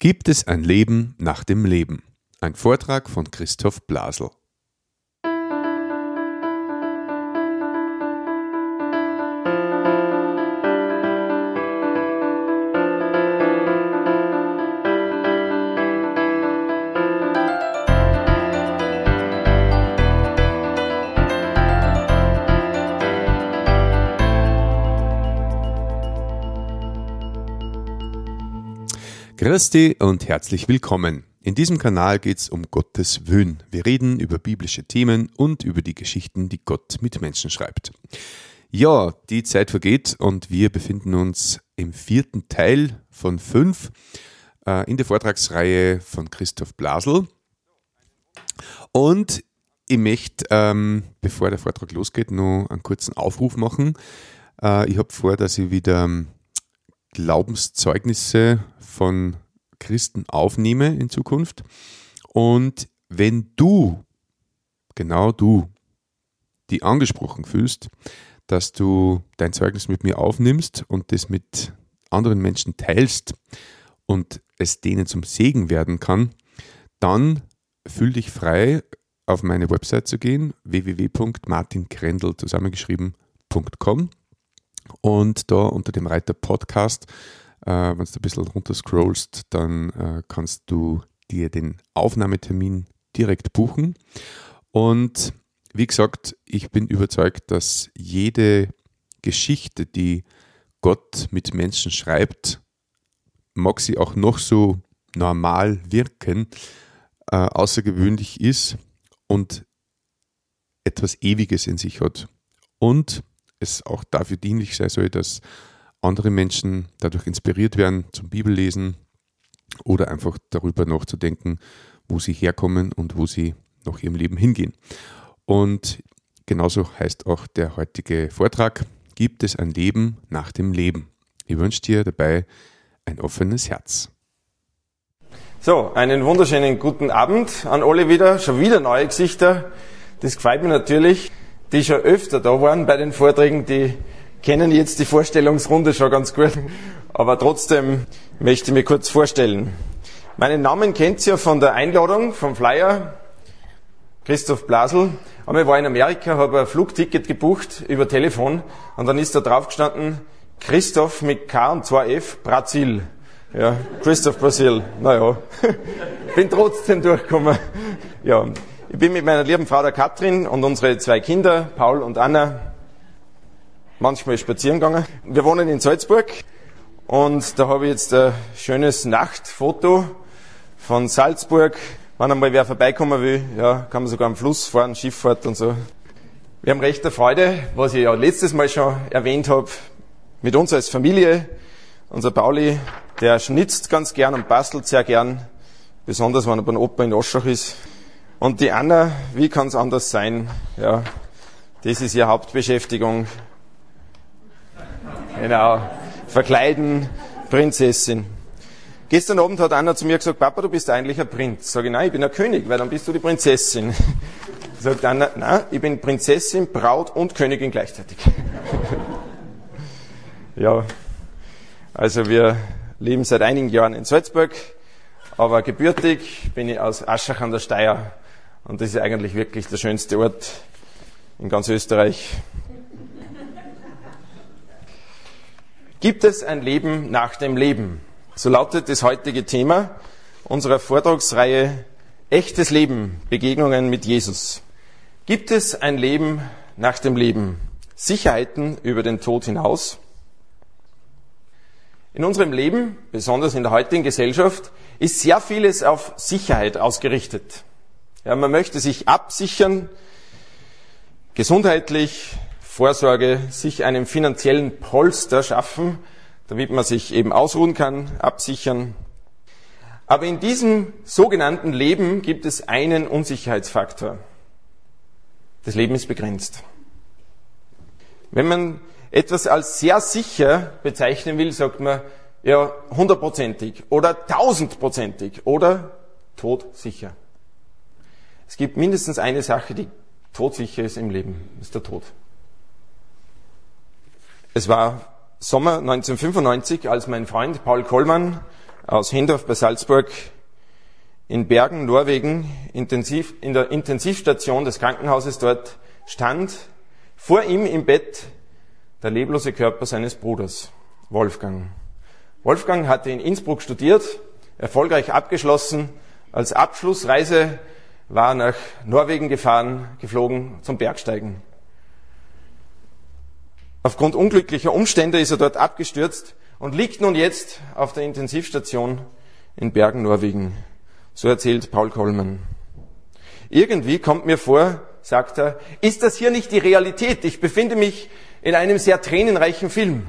Gibt es ein Leben nach dem Leben? Ein Vortrag von Christoph Blasel. Christi und herzlich willkommen. In diesem Kanal geht es um Gottes Wöhn. Wir reden über biblische Themen und über die Geschichten, die Gott mit Menschen schreibt. Ja, die Zeit vergeht und wir befinden uns im vierten Teil von fünf äh, in der Vortragsreihe von Christoph Blasel. Und ich möchte, ähm, bevor der Vortrag losgeht, noch einen kurzen Aufruf machen. Äh, ich habe vor, dass ich wieder Glaubenszeugnisse von Christen aufnehme in Zukunft. Und wenn du, genau du, die angesprochen fühlst, dass du dein Zeugnis mit mir aufnimmst und das mit anderen Menschen teilst und es denen zum Segen werden kann, dann fühl dich frei, auf meine Website zu gehen, www.martinkrendel zusammengeschrieben.com und da unter dem Reiter Podcast äh, wenn du ein bisschen runter scrollst, dann äh, kannst du dir den Aufnahmetermin direkt buchen. Und wie gesagt, ich bin überzeugt, dass jede Geschichte, die Gott mit Menschen schreibt, mag sie auch noch so normal wirken, äh, außergewöhnlich ist und etwas Ewiges in sich hat. Und es auch dafür dienlich sein soll, dass andere Menschen dadurch inspiriert werden zum Bibellesen oder einfach darüber nachzudenken, wo sie herkommen und wo sie nach ihrem Leben hingehen. Und genauso heißt auch der heutige Vortrag, gibt es ein Leben nach dem Leben? Ich wünsche dir dabei ein offenes Herz. So, einen wunderschönen guten Abend an alle wieder. Schon wieder neue Gesichter. Das gefällt mir natürlich, die schon öfter da waren bei den Vorträgen, die kennen jetzt die Vorstellungsrunde schon ganz gut, aber trotzdem möchte ich mich kurz vorstellen. Meinen Namen kennt ihr von der Einladung, vom Flyer, Christoph Blasel. Aber ich war in Amerika, habe ein Flugticket gebucht über Telefon und dann ist da drauf gestanden, Christoph mit K und 2F, Brasil. Ja, Christoph Brasil. Naja, bin trotzdem durchgekommen. Ja, ich bin mit meiner lieben Frau der Katrin und unsere zwei Kinder, Paul und Anna, manchmal spazieren gegangen. Wir wohnen in Salzburg und da habe ich jetzt ein schönes Nachtfoto von Salzburg. Wenn einmal wer vorbeikommen will, ja, kann man sogar am Fluss fahren, Schifffahrt und so. Wir haben recht der Freude, was ich ja letztes Mal schon erwähnt habe, mit uns als Familie. Unser Pauli, der schnitzt ganz gern und bastelt sehr gern, besonders wenn er beim Opa in Oschach ist. Und die Anna, wie kann es anders sein? Ja, das ist ihre Hauptbeschäftigung. Genau. Verkleiden, Prinzessin. Gestern Abend hat Anna zu mir gesagt, Papa, du bist eigentlich ein Prinz. Sag ich, nein, ich bin ein König, weil dann bist du die Prinzessin. Sagt Anna, nein, ich bin Prinzessin, Braut und Königin gleichzeitig. ja, also wir leben seit einigen Jahren in Salzburg, aber gebürtig bin ich aus Aschach an der Steier und das ist eigentlich wirklich der schönste Ort in ganz Österreich. Gibt es ein Leben nach dem Leben? So lautet das heutige Thema unserer Vortragsreihe Echtes Leben, Begegnungen mit Jesus. Gibt es ein Leben nach dem Leben? Sicherheiten über den Tod hinaus? In unserem Leben, besonders in der heutigen Gesellschaft, ist sehr vieles auf Sicherheit ausgerichtet. Ja, man möchte sich absichern, gesundheitlich, Vorsorge, sich einen finanziellen Polster schaffen, damit man sich eben ausruhen kann, absichern. Aber in diesem sogenannten Leben gibt es einen Unsicherheitsfaktor. Das Leben ist begrenzt. Wenn man etwas als sehr sicher bezeichnen will, sagt man ja hundertprozentig oder tausendprozentig oder todsicher. Es gibt mindestens eine Sache, die todsicher ist im Leben, ist der Tod. Es war Sommer 1995, als mein Freund Paul Kollmann aus Hendorf bei Salzburg in Bergen, Norwegen, intensiv, in der Intensivstation des Krankenhauses dort stand vor ihm im Bett der leblose Körper seines Bruders, Wolfgang. Wolfgang hatte in Innsbruck studiert, erfolgreich abgeschlossen. Als Abschlussreise war nach Norwegen gefahren, geflogen zum Bergsteigen. Aufgrund unglücklicher Umstände ist er dort abgestürzt und liegt nun jetzt auf der Intensivstation in Bergen, Norwegen. So erzählt Paul Kollmann. Irgendwie kommt mir vor, sagt er, ist das hier nicht die Realität? Ich befinde mich in einem sehr tränenreichen Film.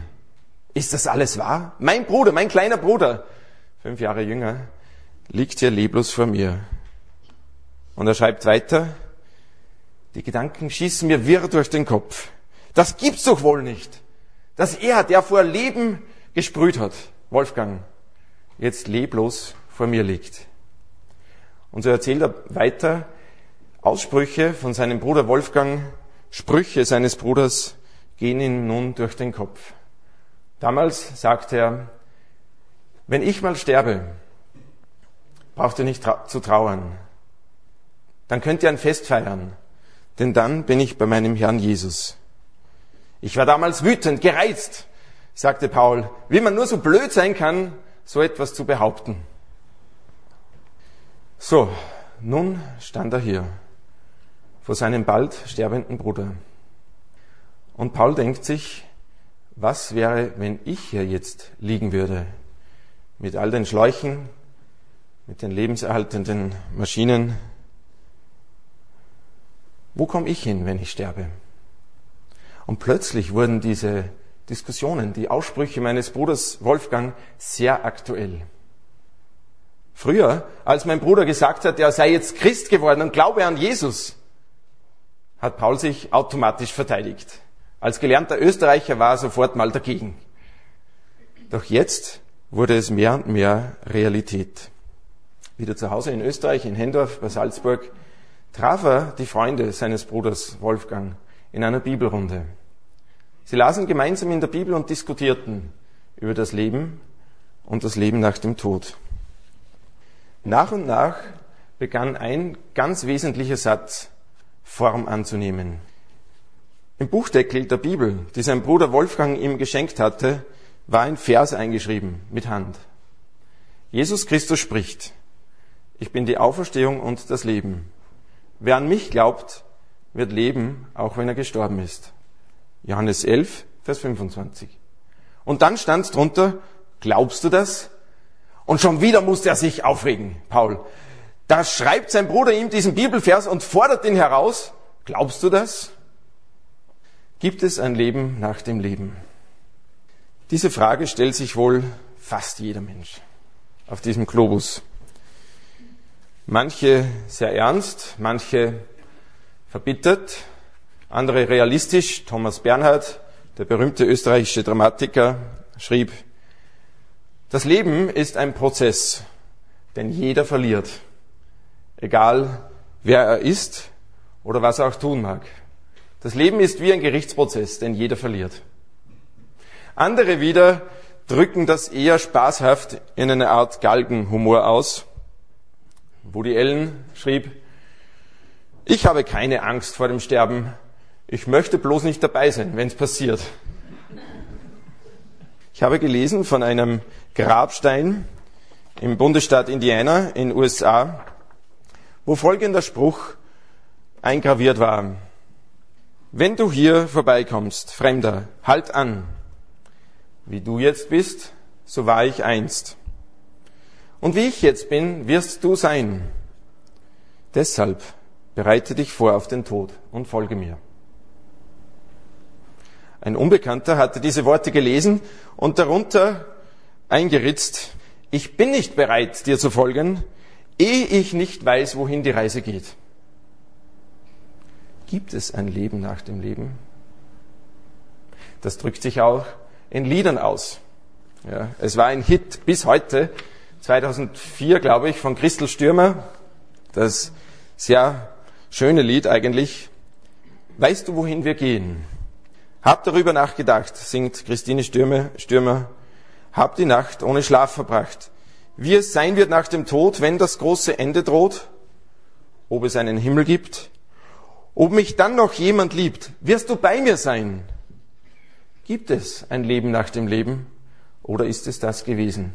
Ist das alles wahr? Mein Bruder, mein kleiner Bruder, fünf Jahre jünger, liegt hier leblos vor mir. Und er schreibt weiter, die Gedanken schießen mir wirr durch den Kopf. Das gibt's doch wohl nicht, dass er, der vor Leben gesprüht hat, Wolfgang, jetzt leblos vor mir liegt. Und so erzählt er weiter Aussprüche von seinem Bruder Wolfgang, Sprüche seines Bruders gehen ihm nun durch den Kopf. Damals sagte er, wenn ich mal sterbe, braucht ihr nicht trau zu trauern. Dann könnt ihr ein Fest feiern, denn dann bin ich bei meinem Herrn Jesus. Ich war damals wütend, gereizt, sagte Paul, wie man nur so blöd sein kann, so etwas zu behaupten. So, nun stand er hier vor seinem bald sterbenden Bruder. Und Paul denkt sich, was wäre, wenn ich hier jetzt liegen würde, mit all den Schläuchen, mit den lebenserhaltenden Maschinen? Wo komme ich hin, wenn ich sterbe? Und plötzlich wurden diese Diskussionen, die Aussprüche meines Bruders Wolfgang sehr aktuell. Früher, als mein Bruder gesagt hat, er sei jetzt Christ geworden und glaube an Jesus, hat Paul sich automatisch verteidigt. Als gelernter Österreicher war er sofort mal dagegen. Doch jetzt wurde es mehr und mehr Realität. Wieder zu Hause in Österreich, in Hendorf bei Salzburg, traf er die Freunde seines Bruders Wolfgang in einer Bibelrunde. Sie lasen gemeinsam in der Bibel und diskutierten über das Leben und das Leben nach dem Tod. Nach und nach begann ein ganz wesentlicher Satz Form anzunehmen. Im Buchdeckel der Bibel, die sein Bruder Wolfgang ihm geschenkt hatte, war ein Vers eingeschrieben mit Hand. Jesus Christus spricht, ich bin die Auferstehung und das Leben. Wer an mich glaubt, wird leben, auch wenn er gestorben ist. Johannes 11, Vers 25. Und dann stand drunter, glaubst du das? Und schon wieder musste er sich aufregen, Paul. Da schreibt sein Bruder ihm diesen Bibelvers und fordert ihn heraus. Glaubst du das? Gibt es ein Leben nach dem Leben? Diese Frage stellt sich wohl fast jeder Mensch auf diesem Globus. Manche sehr ernst, manche verbittert, andere realistisch. Thomas Bernhard, der berühmte österreichische Dramatiker, schrieb, das Leben ist ein Prozess, denn jeder verliert, egal wer er ist oder was er auch tun mag. Das Leben ist wie ein Gerichtsprozess, denn jeder verliert. Andere wieder drücken das eher spaßhaft in eine Art Galgenhumor aus. Woody Allen schrieb, ich habe keine Angst vor dem Sterben, ich möchte bloß nicht dabei sein, wenn es passiert. Ich habe gelesen von einem Grabstein im Bundesstaat Indiana in USA, wo folgender Spruch eingraviert war. Wenn du hier vorbeikommst, Fremder, halt an. Wie du jetzt bist, so war ich einst. Und wie ich jetzt bin, wirst du sein. Deshalb bereite dich vor auf den Tod und folge mir. Ein Unbekannter hatte diese Worte gelesen und darunter eingeritzt, ich bin nicht bereit, dir zu folgen, ehe ich nicht weiß, wohin die Reise geht. Gibt es ein Leben nach dem Leben? Das drückt sich auch in Liedern aus. Ja, es war ein Hit bis heute, 2004 glaube ich, von Christel Stürmer. Das sehr schöne Lied eigentlich. Weißt du, wohin wir gehen? Hab darüber nachgedacht, singt Christine Stürmer, Stürmer. Hab die Nacht ohne Schlaf verbracht. wie es sein wird nach dem Tod, wenn das große Ende droht, ob es einen Himmel gibt, ob mich dann noch jemand liebt, wirst du bei mir sein? Gibt es ein Leben nach dem Leben oder ist es das gewesen?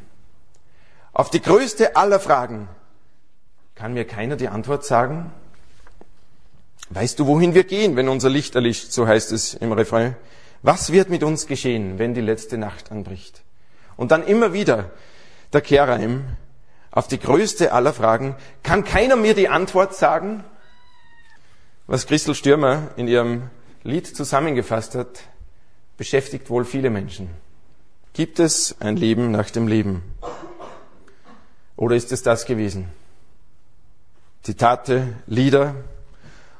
Auf die größte aller Fragen kann mir keiner die Antwort sagen. Weißt du, wohin wir gehen, wenn unser Licht erlischt, so heißt es im Refrain. Was wird mit uns geschehen, wenn die letzte Nacht anbricht? Und dann immer wieder der Kehrreim auf die größte aller Fragen. Kann keiner mir die Antwort sagen? Was Christel Stürmer in ihrem Lied zusammengefasst hat, beschäftigt wohl viele Menschen. Gibt es ein Leben nach dem Leben? Oder ist es das gewesen? Zitate, Lieder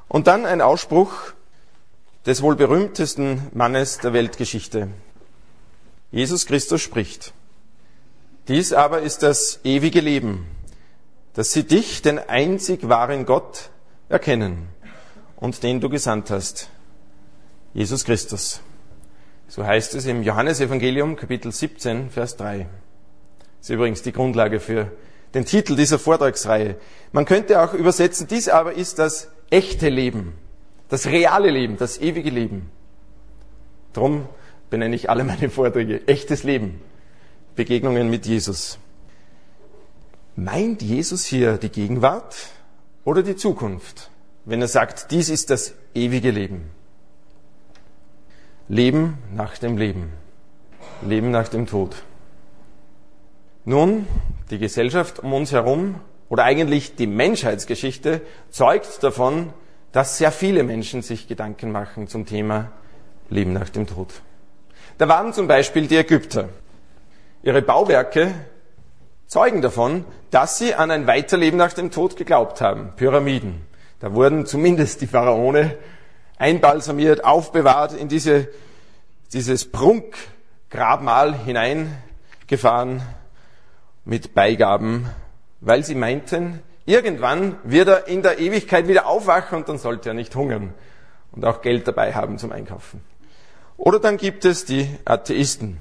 und dann ein Ausspruch des wohl berühmtesten Mannes der Weltgeschichte. Jesus Christus spricht. Dies aber ist das ewige Leben, dass sie dich, den einzig wahren Gott, erkennen und den du gesandt hast, Jesus Christus. So heißt es im Johannesevangelium Kapitel 17, Vers 3. Das ist übrigens die Grundlage für den Titel dieser Vortragsreihe. Man könnte auch übersetzen, dies aber ist das echte Leben, das reale Leben, das ewige Leben. Drum benenne ich alle meine Vorträge echtes Leben, Begegnungen mit Jesus. Meint Jesus hier die Gegenwart oder die Zukunft? wenn er sagt, dies ist das ewige Leben. Leben nach dem Leben. Leben nach dem Tod. Nun, die Gesellschaft um uns herum oder eigentlich die Menschheitsgeschichte zeugt davon, dass sehr viele Menschen sich Gedanken machen zum Thema Leben nach dem Tod. Da waren zum Beispiel die Ägypter. Ihre Bauwerke zeugen davon, dass sie an ein Weiterleben nach dem Tod geglaubt haben. Pyramiden, da wurden zumindest die Pharaone einbalsamiert, aufbewahrt, in diese, dieses Prunkgrabmal hineingefahren mit Beigaben, weil sie meinten, irgendwann wird er in der Ewigkeit wieder aufwachen und dann sollte er nicht hungern und auch Geld dabei haben zum Einkaufen. Oder dann gibt es die Atheisten,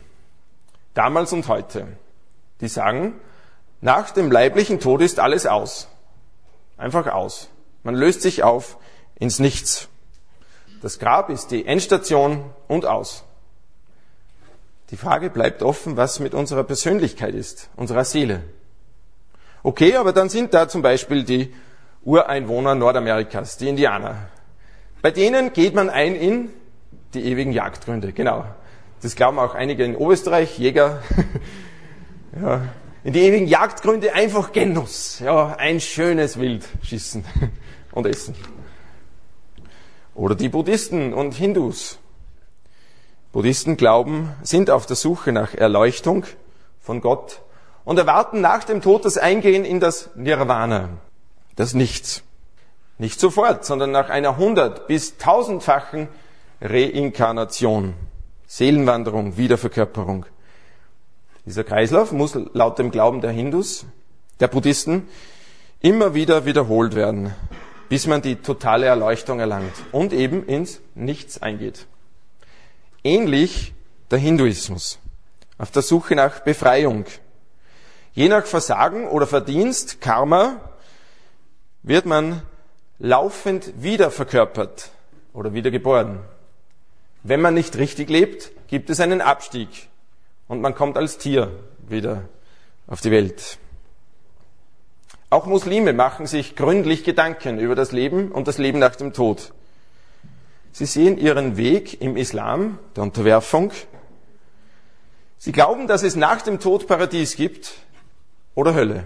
damals und heute, die sagen, nach dem leiblichen Tod ist alles aus. Einfach aus. Man löst sich auf ins Nichts. Das Grab ist die Endstation und aus. Die Frage bleibt offen, was mit unserer Persönlichkeit ist, unserer Seele. Okay, aber dann sind da zum Beispiel die Ureinwohner Nordamerikas, die Indianer. Bei denen geht man ein in die ewigen Jagdgründe. Genau. Das glauben auch einige in Oberösterreich, Jäger. ja. In die ewigen Jagdgründe einfach Genuss. Ja, ein schönes Wild schießen und essen. Oder die Buddhisten und Hindus. Buddhisten glauben, sind auf der Suche nach Erleuchtung von Gott und erwarten nach dem Tod das Eingehen in das Nirvana, das Nichts. Nicht sofort, sondern nach einer hundert- bis tausendfachen Reinkarnation, Seelenwanderung, Wiederverkörperung. Dieser Kreislauf muss laut dem Glauben der Hindus, der Buddhisten, immer wieder wiederholt werden bis man die totale Erleuchtung erlangt und eben ins Nichts eingeht. Ähnlich der Hinduismus, auf der Suche nach Befreiung. Je nach Versagen oder Verdienst, Karma, wird man laufend wieder verkörpert oder wieder geboren. Wenn man nicht richtig lebt, gibt es einen Abstieg und man kommt als Tier wieder auf die Welt. Auch Muslime machen sich gründlich Gedanken über das Leben und das Leben nach dem Tod. Sie sehen ihren Weg im Islam, der Unterwerfung. Sie glauben, dass es nach dem Tod Paradies gibt oder Hölle.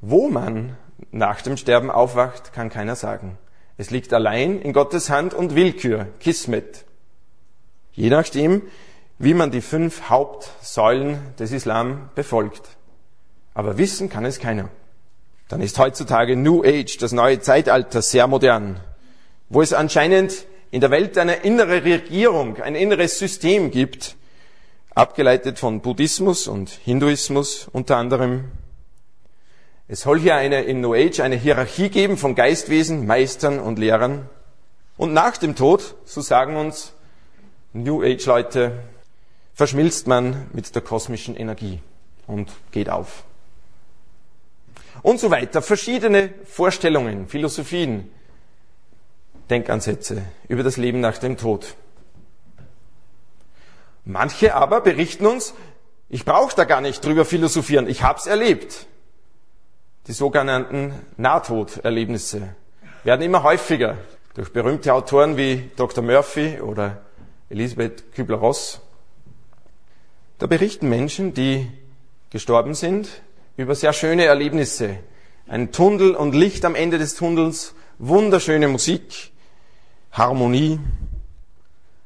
Wo man nach dem Sterben aufwacht, kann keiner sagen. Es liegt allein in Gottes Hand und Willkür, Kismet. Je nachdem, wie man die fünf Hauptsäulen des Islam befolgt. Aber wissen kann es keiner. Dann ist heutzutage New Age, das neue Zeitalter, sehr modern, wo es anscheinend in der Welt eine innere Regierung, ein inneres System gibt, abgeleitet von Buddhismus und Hinduismus unter anderem. Es soll hier eine, in New Age eine Hierarchie geben von Geistwesen, Meistern und Lehrern. Und nach dem Tod, so sagen uns New Age Leute, verschmilzt man mit der kosmischen Energie. und geht auf. Und so weiter. Verschiedene Vorstellungen, Philosophien, Denkansätze über das Leben nach dem Tod. Manche aber berichten uns, ich brauche da gar nicht drüber philosophieren, ich hab's erlebt. Die sogenannten Nahtoderlebnisse werden immer häufiger durch berühmte Autoren wie Dr. Murphy oder Elisabeth Kübler-Ross. Da berichten Menschen, die gestorben sind, über sehr schöne Erlebnisse. Ein Tunnel und Licht am Ende des Tunnels, wunderschöne Musik, Harmonie.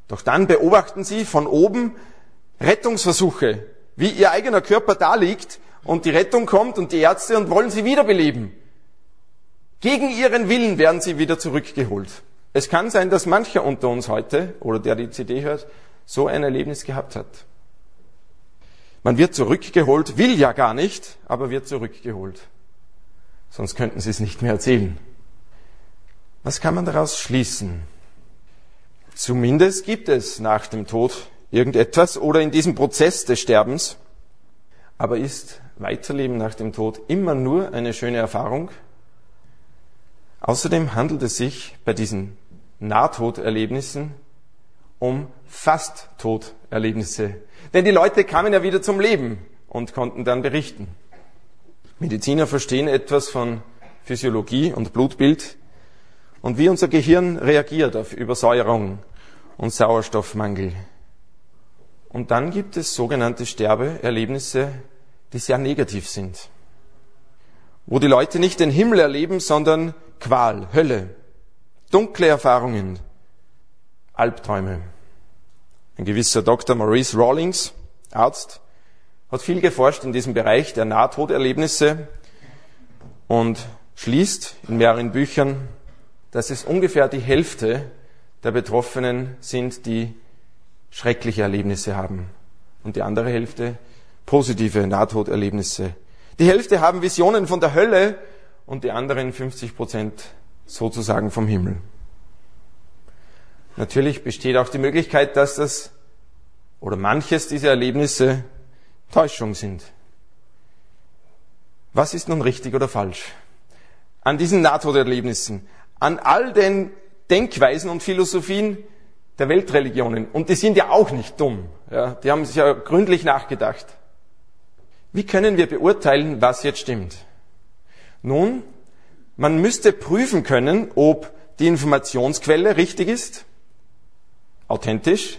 Doch dann beobachten sie von oben Rettungsversuche, wie ihr eigener Körper da liegt und die Rettung kommt und die Ärzte und wollen sie wiederbeleben. Gegen ihren Willen werden sie wieder zurückgeholt. Es kann sein, dass mancher unter uns heute oder der die CD hört, so ein Erlebnis gehabt hat. Man wird zurückgeholt, will ja gar nicht, aber wird zurückgeholt. Sonst könnten sie es nicht mehr erzählen. Was kann man daraus schließen? Zumindest gibt es nach dem Tod irgendetwas oder in diesem Prozess des Sterbens. Aber ist Weiterleben nach dem Tod immer nur eine schöne Erfahrung? Außerdem handelt es sich bei diesen Nahtoderlebnissen um Fast-Toderlebnisse. Denn die Leute kamen ja wieder zum Leben und konnten dann berichten. Mediziner verstehen etwas von Physiologie und Blutbild und wie unser Gehirn reagiert auf Übersäuerung und Sauerstoffmangel. Und dann gibt es sogenannte Sterbeerlebnisse, die sehr negativ sind, wo die Leute nicht den Himmel erleben, sondern Qual, Hölle, dunkle Erfahrungen, Albträume. Ein gewisser Dr. Maurice Rawlings, Arzt, hat viel geforscht in diesem Bereich der Nahtoderlebnisse und schließt in mehreren Büchern, dass es ungefähr die Hälfte der Betroffenen sind, die schreckliche Erlebnisse haben und die andere Hälfte positive Nahtoderlebnisse. Die Hälfte haben Visionen von der Hölle und die anderen 50 Prozent sozusagen vom Himmel. Natürlich besteht auch die Möglichkeit, dass das oder manches dieser Erlebnisse Täuschung sind. Was ist nun richtig oder falsch? An diesen Nahtoderlebnissen, an all den Denkweisen und Philosophien der Weltreligionen. Und die sind ja auch nicht dumm. Ja, die haben sich ja gründlich nachgedacht. Wie können wir beurteilen, was jetzt stimmt? Nun, man müsste prüfen können, ob die Informationsquelle richtig ist, authentisch,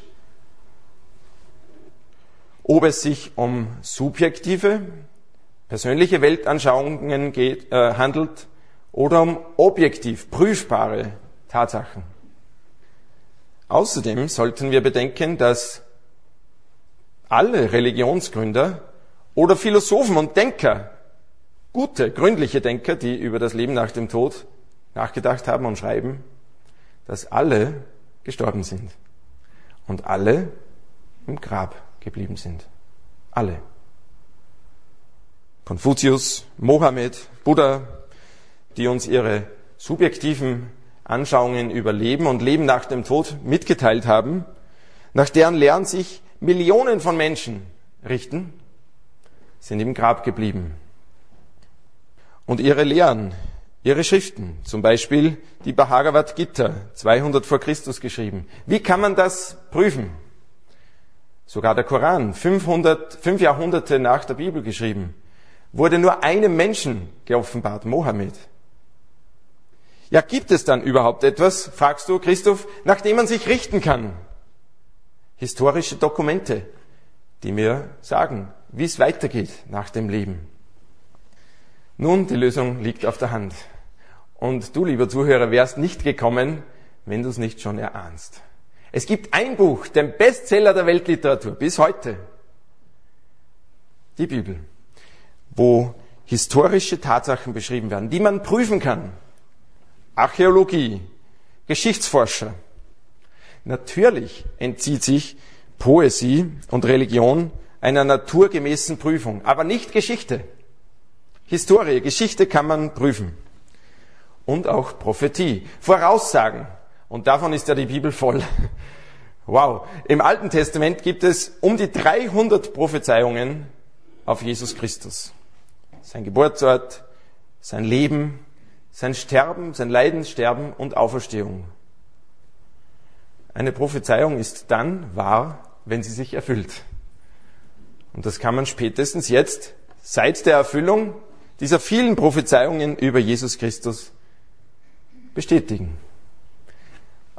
ob es sich um subjektive, persönliche Weltanschauungen geht, äh, handelt oder um objektiv prüfbare Tatsachen. Außerdem sollten wir bedenken, dass alle Religionsgründer oder Philosophen und Denker, gute, gründliche Denker, die über das Leben nach dem Tod nachgedacht haben und schreiben, dass alle gestorben sind und alle im Grab geblieben sind. Alle. Konfuzius, Mohammed, Buddha, die uns ihre subjektiven Anschauungen über Leben und Leben nach dem Tod mitgeteilt haben, nach deren Lehren sich Millionen von Menschen richten, sind im Grab geblieben. Und ihre Lehren, ihre Schriften, zum Beispiel die Bhagavad Gita, 200 vor Christus geschrieben. Wie kann man das prüfen? Sogar der Koran, 500, fünf Jahrhunderte nach der Bibel geschrieben, wurde nur einem Menschen geoffenbart, Mohammed. Ja, gibt es dann überhaupt etwas, fragst du, Christoph, nach dem man sich richten kann? Historische Dokumente, die mir sagen, wie es weitergeht nach dem Leben. Nun, die Lösung liegt auf der Hand. Und du, lieber Zuhörer, wärst nicht gekommen, wenn du es nicht schon erahnst. Es gibt ein Buch, den Bestseller der Weltliteratur bis heute, die Bibel, wo historische Tatsachen beschrieben werden, die man prüfen kann. Archäologie, Geschichtsforscher. Natürlich entzieht sich Poesie und Religion einer naturgemäßen Prüfung, aber nicht Geschichte. Historie, Geschichte kann man prüfen. Und auch Prophetie, Voraussagen. Und davon ist ja die Bibel voll. Wow. Im Alten Testament gibt es um die 300 Prophezeiungen auf Jesus Christus. Sein Geburtsort, sein Leben, sein Sterben, sein Leiden, Sterben und Auferstehung. Eine Prophezeiung ist dann wahr, wenn sie sich erfüllt. Und das kann man spätestens jetzt, seit der Erfüllung dieser vielen Prophezeiungen über Jesus Christus, bestätigen.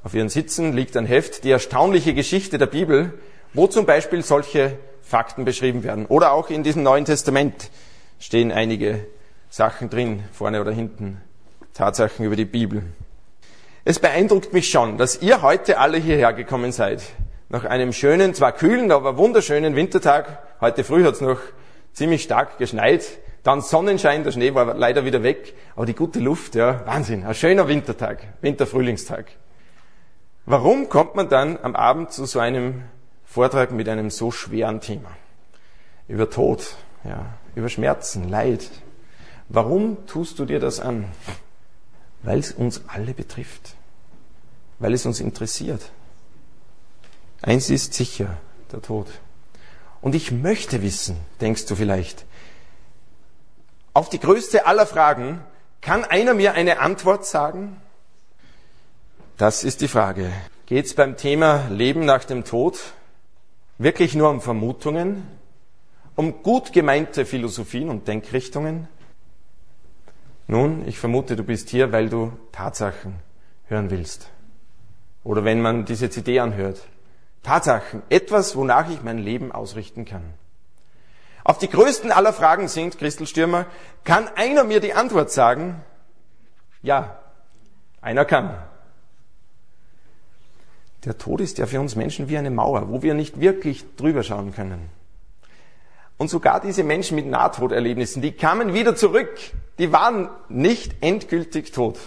Auf ihren Sitzen liegt ein Heft, die erstaunliche Geschichte der Bibel, wo zum Beispiel solche Fakten beschrieben werden. Oder auch in diesem Neuen Testament stehen einige Sachen drin, vorne oder hinten, Tatsachen über die Bibel. Es beeindruckt mich schon, dass ihr heute alle hierher gekommen seid. Nach einem schönen, zwar kühlen, aber wunderschönen Wintertag. Heute früh hat es noch ziemlich stark geschneit. Dann Sonnenschein, der Schnee war leider wieder weg. Aber die gute Luft, ja, Wahnsinn. Ein schöner Wintertag, Winterfrühlingstag. Warum kommt man dann am Abend zu so einem Vortrag mit einem so schweren Thema? Über Tod, ja, über Schmerzen, Leid. Warum tust du dir das an? Weil es uns alle betrifft. Weil es uns interessiert. Eins ist sicher, der Tod. Und ich möchte wissen, denkst du vielleicht, auf die größte aller Fragen, kann einer mir eine Antwort sagen? Das ist die Frage. Geht es beim Thema Leben nach dem Tod wirklich nur um Vermutungen, um gut gemeinte Philosophien und Denkrichtungen? Nun, ich vermute, du bist hier, weil du Tatsachen hören willst. Oder wenn man diese CD anhört. Tatsachen, etwas, wonach ich mein Leben ausrichten kann. Auf die größten aller Fragen sind, Christel Stürmer, kann einer mir die Antwort sagen? Ja, einer kann. Der Tod ist ja für uns Menschen wie eine Mauer, wo wir nicht wirklich drüber schauen können. Und sogar diese Menschen mit Nahtoderlebnissen, die kamen wieder zurück. Die waren nicht endgültig tot.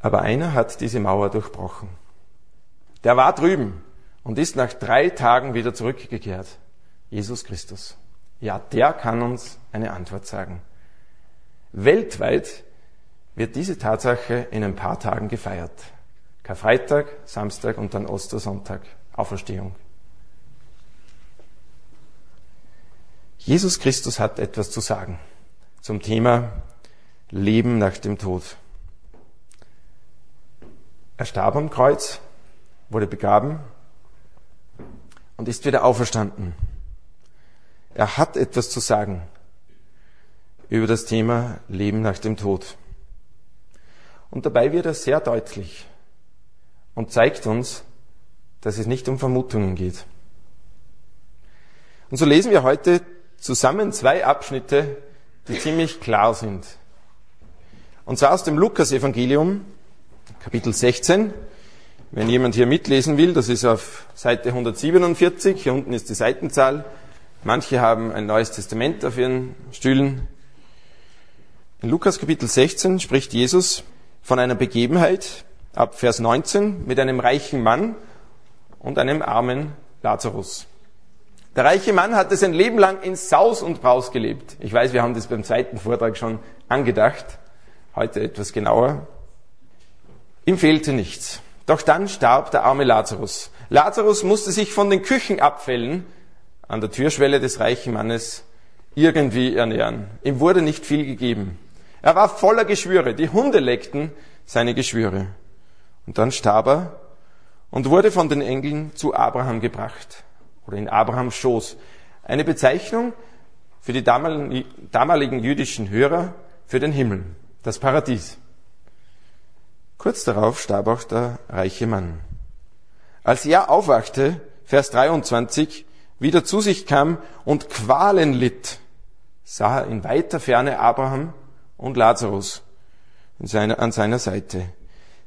Aber einer hat diese Mauer durchbrochen. Der war drüben und ist nach drei Tagen wieder zurückgekehrt. Jesus Christus. Ja, der kann uns eine Antwort sagen. Weltweit wird diese Tatsache in ein paar Tagen gefeiert. Karfreitag, Samstag und dann Ostersonntag, Auferstehung. Jesus Christus hat etwas zu sagen zum Thema Leben nach dem Tod. Er starb am Kreuz, wurde begraben und ist wieder auferstanden. Er hat etwas zu sagen über das Thema Leben nach dem Tod. Und dabei wird er sehr deutlich und zeigt uns, dass es nicht um Vermutungen geht. Und so lesen wir heute zusammen zwei Abschnitte, die ziemlich klar sind. Und zwar aus dem Lukas-Evangelium, Kapitel 16. Wenn jemand hier mitlesen will, das ist auf Seite 147, hier unten ist die Seitenzahl. Manche haben ein neues Testament auf ihren Stühlen. In Lukas Kapitel 16 spricht Jesus von einer Begebenheit, ab Vers 19 mit einem reichen Mann und einem armen Lazarus. Der reiche Mann hatte sein Leben lang in Saus und Braus gelebt. Ich weiß, wir haben das beim zweiten Vortrag schon angedacht, heute etwas genauer. Ihm fehlte nichts. Doch dann starb der arme Lazarus. Lazarus musste sich von den Küchenabfällen an der Türschwelle des reichen Mannes irgendwie ernähren. Ihm wurde nicht viel gegeben. Er war voller Geschwüre. Die Hunde leckten seine Geschwüre. Und dann starb er und wurde von den Engeln zu Abraham gebracht oder in Abrahams Schoß. Eine Bezeichnung für die damaligen jüdischen Hörer für den Himmel, das Paradies. Kurz darauf starb auch der reiche Mann. Als er aufwachte, Vers 23, wieder zu sich kam und Qualen litt, sah er in weiter Ferne Abraham und Lazarus an seiner Seite.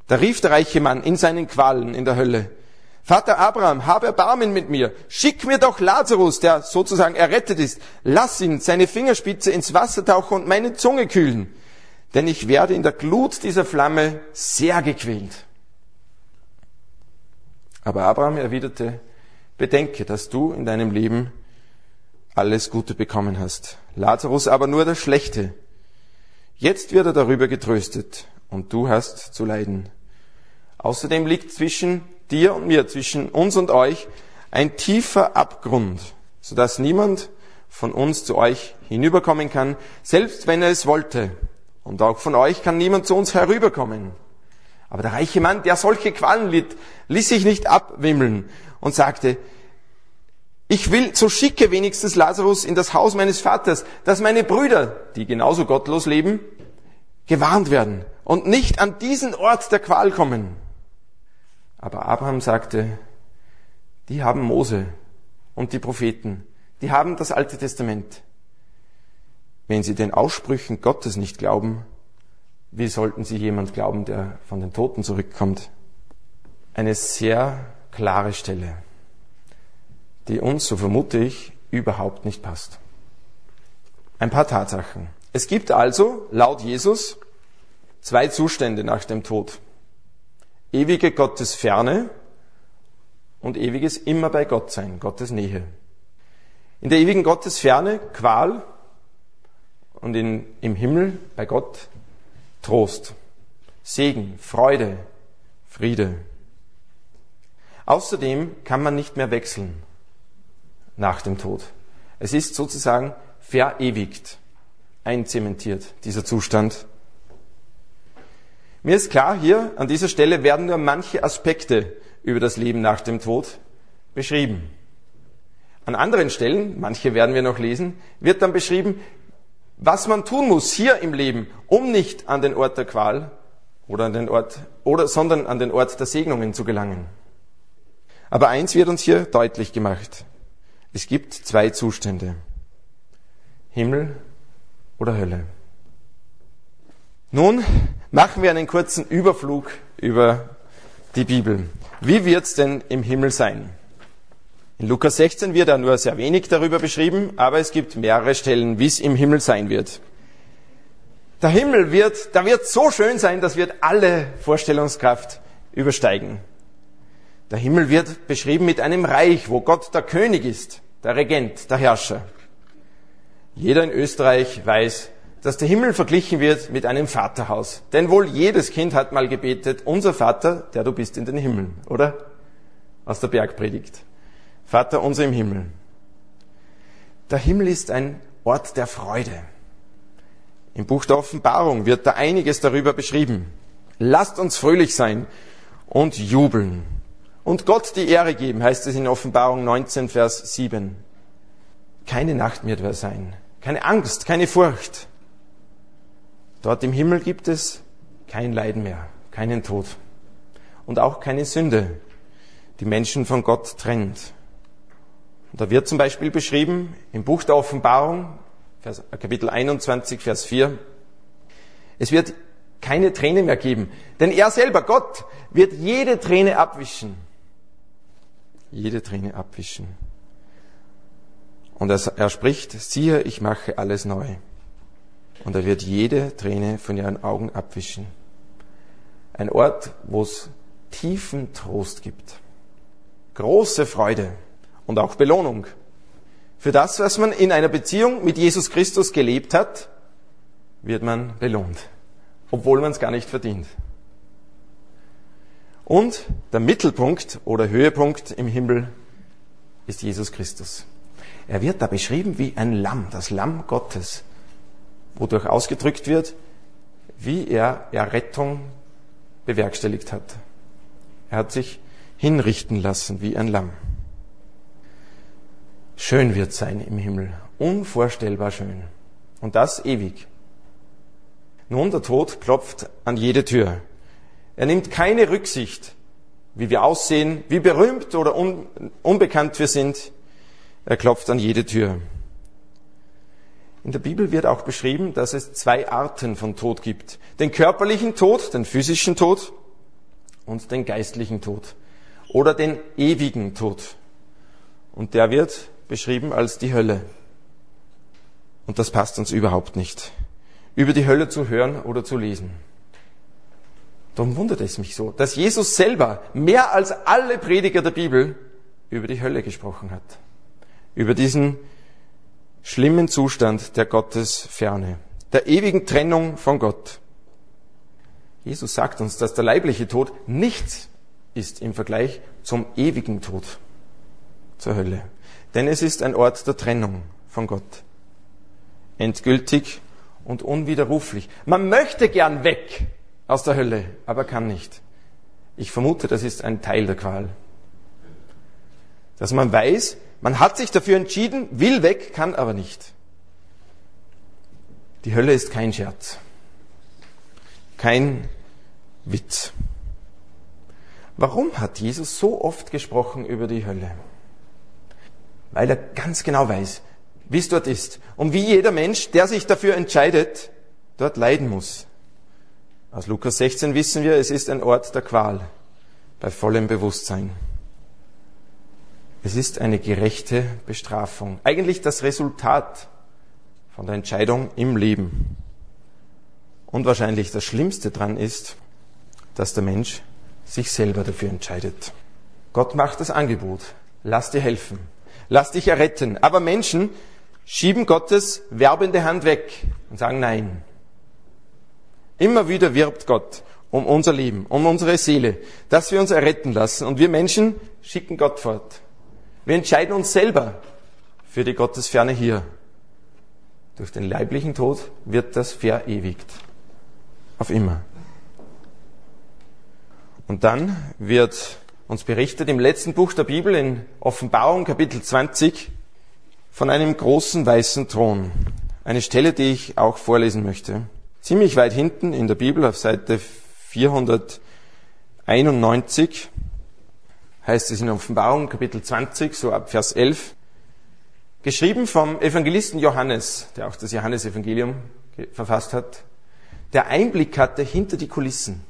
Da rief der reiche Mann in seinen Qualen in der Hölle, Vater Abraham, habe Erbarmen mit mir. Schick mir doch Lazarus, der sozusagen errettet ist. Lass ihn seine Fingerspitze ins Wasser tauchen und meine Zunge kühlen. Denn ich werde in der Glut dieser Flamme sehr gequält. Aber Abraham erwiderte, bedenke, dass du in deinem Leben alles Gute bekommen hast. Lazarus aber nur das Schlechte. Jetzt wird er darüber getröstet und du hast zu leiden. Außerdem liegt zwischen dir und mir, zwischen uns und euch, ein tiefer Abgrund, sodass niemand von uns zu euch hinüberkommen kann, selbst wenn er es wollte. Und auch von euch kann niemand zu uns herüberkommen. Aber der reiche Mann, der solche Qualen litt, ließ sich nicht abwimmeln und sagte, ich will, so schicke wenigstens Lazarus in das Haus meines Vaters, dass meine Brüder, die genauso gottlos leben, gewarnt werden und nicht an diesen Ort der Qual kommen. Aber Abraham sagte, die haben Mose und die Propheten, die haben das Alte Testament. Wenn sie den Aussprüchen Gottes nicht glauben, wie sollten sie jemand glauben, der von den Toten zurückkommt? Eine sehr klare Stelle die uns, so vermute ich, überhaupt nicht passt. Ein paar Tatsachen. Es gibt also, laut Jesus, zwei Zustände nach dem Tod. Ewige Gottesferne und ewiges immer bei Gott sein, Gottes Nähe. In der ewigen Gottesferne Qual und in, im Himmel bei Gott Trost, Segen, Freude, Friede. Außerdem kann man nicht mehr wechseln nach dem Tod. Es ist sozusagen verewigt, einzementiert, dieser Zustand. Mir ist klar, hier an dieser Stelle werden nur manche Aspekte über das Leben nach dem Tod beschrieben. An anderen Stellen, manche werden wir noch lesen, wird dann beschrieben, was man tun muss hier im Leben, um nicht an den Ort der Qual oder an den Ort, oder, sondern an den Ort der Segnungen zu gelangen. Aber eins wird uns hier deutlich gemacht. Es gibt zwei Zustände. Himmel oder Hölle. Nun machen wir einen kurzen Überflug über die Bibel. Wie wird es denn im Himmel sein? In Lukas 16 wird da nur sehr wenig darüber beschrieben, aber es gibt mehrere Stellen, wie es im Himmel sein wird. Der Himmel wird, da wird so schön sein, das wird alle Vorstellungskraft übersteigen. Der Himmel wird beschrieben mit einem Reich, wo Gott der König ist, der Regent, der Herrscher. Jeder in Österreich weiß, dass der Himmel verglichen wird mit einem Vaterhaus. Denn wohl jedes Kind hat mal gebetet, unser Vater, der du bist in den Himmeln, oder? Aus der Bergpredigt. Vater unser im Himmel. Der Himmel ist ein Ort der Freude. Im Buch der Offenbarung wird da einiges darüber beschrieben. Lasst uns fröhlich sein und jubeln und Gott die Ehre geben, heißt es in Offenbarung 19, Vers 7. Keine Nacht mehr sein, keine Angst, keine Furcht. Dort im Himmel gibt es kein Leiden mehr, keinen Tod und auch keine Sünde, die Menschen von Gott trennt. Und da wird zum Beispiel beschrieben im Buch der Offenbarung, Vers, Kapitel 21, Vers 4, es wird keine Träne mehr geben, denn er selber, Gott, wird jede Träne abwischen jede Träne abwischen. Und er, er spricht, siehe, ich mache alles neu. Und er wird jede Träne von ihren Augen abwischen. Ein Ort, wo es tiefen Trost gibt. Große Freude und auch Belohnung. Für das, was man in einer Beziehung mit Jesus Christus gelebt hat, wird man belohnt, obwohl man es gar nicht verdient. Und der Mittelpunkt oder Höhepunkt im Himmel ist Jesus Christus. Er wird da beschrieben wie ein Lamm, das Lamm Gottes, wodurch ausgedrückt wird, wie er Errettung bewerkstelligt hat. Er hat sich hinrichten lassen wie ein Lamm. Schön wird sein im Himmel, unvorstellbar schön. Und das ewig. Nun, der Tod klopft an jede Tür. Er nimmt keine Rücksicht, wie wir aussehen, wie berühmt oder un unbekannt wir sind. Er klopft an jede Tür. In der Bibel wird auch beschrieben, dass es zwei Arten von Tod gibt. Den körperlichen Tod, den physischen Tod und den geistlichen Tod. Oder den ewigen Tod. Und der wird beschrieben als die Hölle. Und das passt uns überhaupt nicht. Über die Hölle zu hören oder zu lesen. Darum wundert es mich so, dass Jesus selber mehr als alle Prediger der Bibel über die Hölle gesprochen hat. Über diesen schlimmen Zustand der Gottesferne, der ewigen Trennung von Gott. Jesus sagt uns, dass der leibliche Tod nichts ist im Vergleich zum ewigen Tod, zur Hölle. Denn es ist ein Ort der Trennung von Gott. Endgültig und unwiderruflich. Man möchte gern weg aus der Hölle, aber kann nicht. Ich vermute, das ist ein Teil der Qual. Dass man weiß, man hat sich dafür entschieden, will weg, kann aber nicht. Die Hölle ist kein Scherz. Kein Witz. Warum hat Jesus so oft gesprochen über die Hölle? Weil er ganz genau weiß, wie es dort ist und wie jeder Mensch, der sich dafür entscheidet, dort leiden muss. Aus Lukas 16 wissen wir, es ist ein Ort der Qual bei vollem Bewusstsein. Es ist eine gerechte Bestrafung. Eigentlich das Resultat von der Entscheidung im Leben. Und wahrscheinlich das Schlimmste dran ist, dass der Mensch sich selber dafür entscheidet. Gott macht das Angebot. Lass dir helfen. Lass dich erretten. Aber Menschen schieben Gottes werbende Hand weg und sagen Nein. Immer wieder wirbt Gott um unser Leben, um unsere Seele, dass wir uns erretten lassen. Und wir Menschen schicken Gott fort. Wir entscheiden uns selber für die Gottesferne hier. Durch den leiblichen Tod wird das verewigt. Auf immer. Und dann wird uns berichtet im letzten Buch der Bibel in Offenbarung Kapitel 20 von einem großen weißen Thron. Eine Stelle, die ich auch vorlesen möchte. Ziemlich weit hinten in der Bibel auf Seite 491 heißt es in Offenbarung Kapitel 20, so ab Vers 11, geschrieben vom Evangelisten Johannes, der auch das Johannesevangelium verfasst hat, der Einblick hatte hinter die Kulissen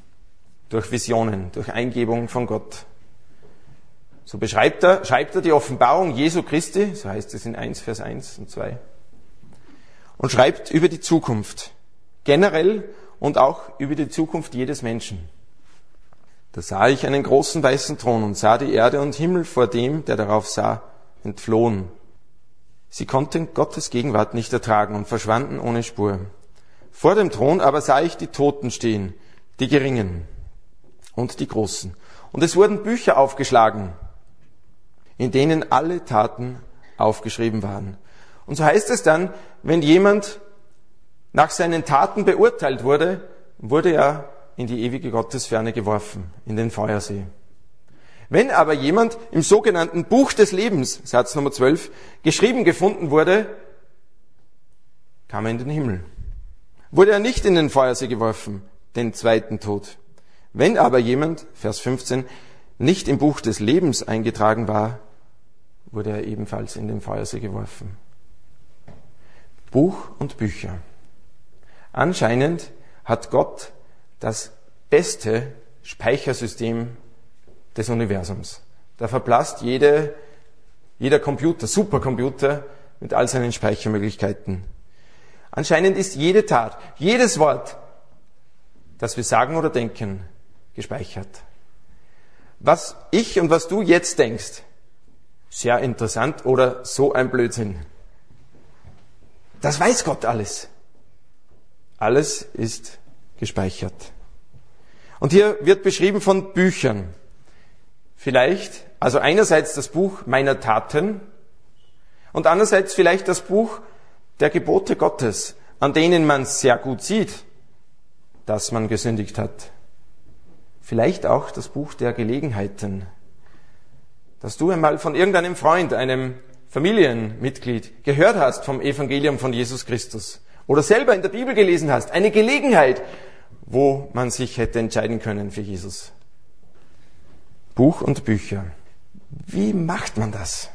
durch Visionen, durch Eingebung von Gott. So beschreibt er, schreibt er die Offenbarung Jesu Christi, so heißt es in 1, Vers 1 und 2, und schreibt über die Zukunft, generell und auch über die Zukunft jedes Menschen. Da sah ich einen großen weißen Thron und sah die Erde und Himmel vor dem, der darauf sah, entflohen. Sie konnten Gottes Gegenwart nicht ertragen und verschwanden ohne Spur. Vor dem Thron aber sah ich die Toten stehen, die Geringen und die Großen. Und es wurden Bücher aufgeschlagen, in denen alle Taten aufgeschrieben waren. Und so heißt es dann, wenn jemand nach seinen Taten beurteilt wurde, wurde er in die ewige Gottesferne geworfen, in den Feuersee. Wenn aber jemand im sogenannten Buch des Lebens, Satz Nummer 12, geschrieben gefunden wurde, kam er in den Himmel. Wurde er nicht in den Feuersee geworfen, den zweiten Tod. Wenn aber jemand, Vers 15, nicht im Buch des Lebens eingetragen war, wurde er ebenfalls in den Feuersee geworfen. Buch und Bücher. Anscheinend hat Gott das beste Speichersystem des Universums. Da verblasst jede, jeder Computer, Supercomputer mit all seinen Speichermöglichkeiten. Anscheinend ist jede Tat, jedes Wort, das wir sagen oder denken, gespeichert. Was ich und was du jetzt denkst, sehr interessant oder so ein Blödsinn. Das weiß Gott alles. Alles ist gespeichert. Und hier wird beschrieben von Büchern. Vielleicht, also einerseits das Buch meiner Taten und andererseits vielleicht das Buch der Gebote Gottes, an denen man sehr gut sieht, dass man gesündigt hat. Vielleicht auch das Buch der Gelegenheiten, dass du einmal von irgendeinem Freund, einem Familienmitglied gehört hast vom Evangelium von Jesus Christus oder selber in der Bibel gelesen hast, eine Gelegenheit, wo man sich hätte entscheiden können für Jesus. Buch und Bücher. Wie macht man das,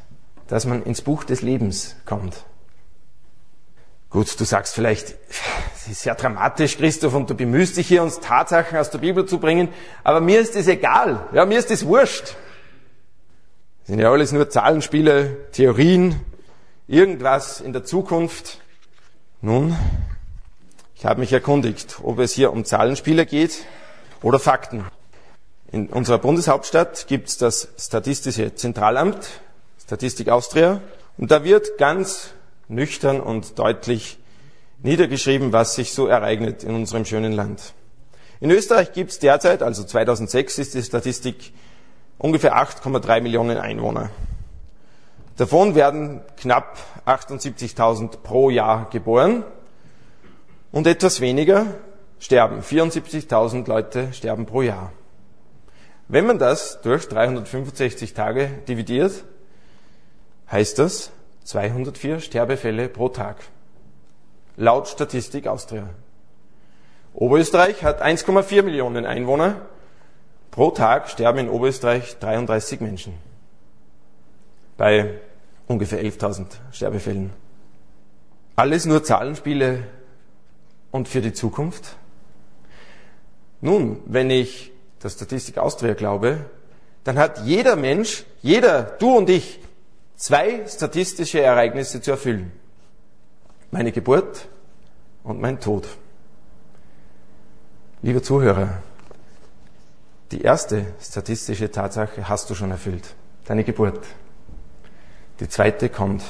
dass man ins Buch des Lebens kommt? Gut, du sagst vielleicht, es ist sehr dramatisch, Christoph, und du bemühst dich hier, uns Tatsachen aus der Bibel zu bringen, aber mir ist es egal. Ja, mir ist es wurscht. Das sind ja alles nur Zahlenspiele, Theorien, irgendwas in der Zukunft. Nun, ich habe mich erkundigt, ob es hier um Zahlenspiele geht oder Fakten. In unserer Bundeshauptstadt gibt es das Statistische Zentralamt, Statistik Austria, und da wird ganz nüchtern und deutlich niedergeschrieben, was sich so ereignet in unserem schönen Land. In Österreich gibt es derzeit, also 2006 ist die Statistik, ungefähr 8,3 Millionen Einwohner. Davon werden knapp 78.000 pro Jahr geboren und etwas weniger sterben. 74.000 Leute sterben pro Jahr. Wenn man das durch 365 Tage dividiert, heißt das 204 Sterbefälle pro Tag. Laut Statistik Austria. Oberösterreich hat 1,4 Millionen Einwohner. Pro Tag sterben in Oberösterreich 33 Menschen. Bei ungefähr 11.000 Sterbefällen. Alles nur Zahlenspiele und für die Zukunft? Nun, wenn ich der Statistik Austria glaube, dann hat jeder Mensch, jeder, du und ich, zwei statistische Ereignisse zu erfüllen. Meine Geburt und mein Tod. Lieber Zuhörer, die erste statistische Tatsache hast du schon erfüllt, deine Geburt. Die zweite kommt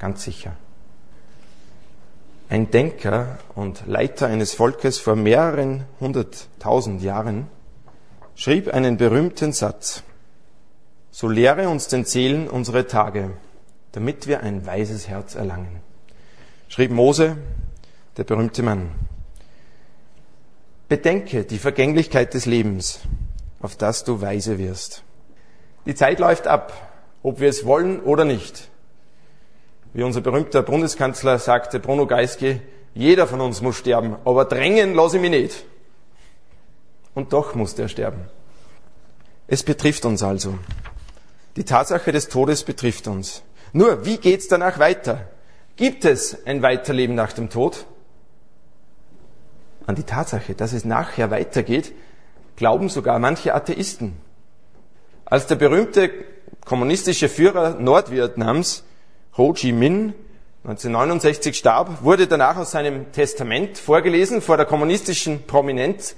ganz sicher. Ein Denker und Leiter eines Volkes vor mehreren hunderttausend Jahren schrieb einen berühmten Satz. So lehre uns den Seelen unsere Tage, damit wir ein weises Herz erlangen. Schrieb Mose, der berühmte Mann. Bedenke die Vergänglichkeit des Lebens, auf das du weise wirst. Die Zeit läuft ab, ob wir es wollen oder nicht. Wie unser berühmter Bundeskanzler sagte, Bruno Geiske, jeder von uns muss sterben, aber drängen lasse ich mich nicht. Und doch musste er sterben. Es betrifft uns also. Die Tatsache des Todes betrifft uns. Nur, wie geht's danach weiter? Gibt es ein Weiterleben nach dem Tod? An die Tatsache, dass es nachher weitergeht, glauben sogar manche Atheisten. Als der berühmte kommunistische Führer Nordvietnams, Ho Chi Minh, 1969 starb, wurde danach aus seinem Testament vorgelesen vor der kommunistischen Prominenz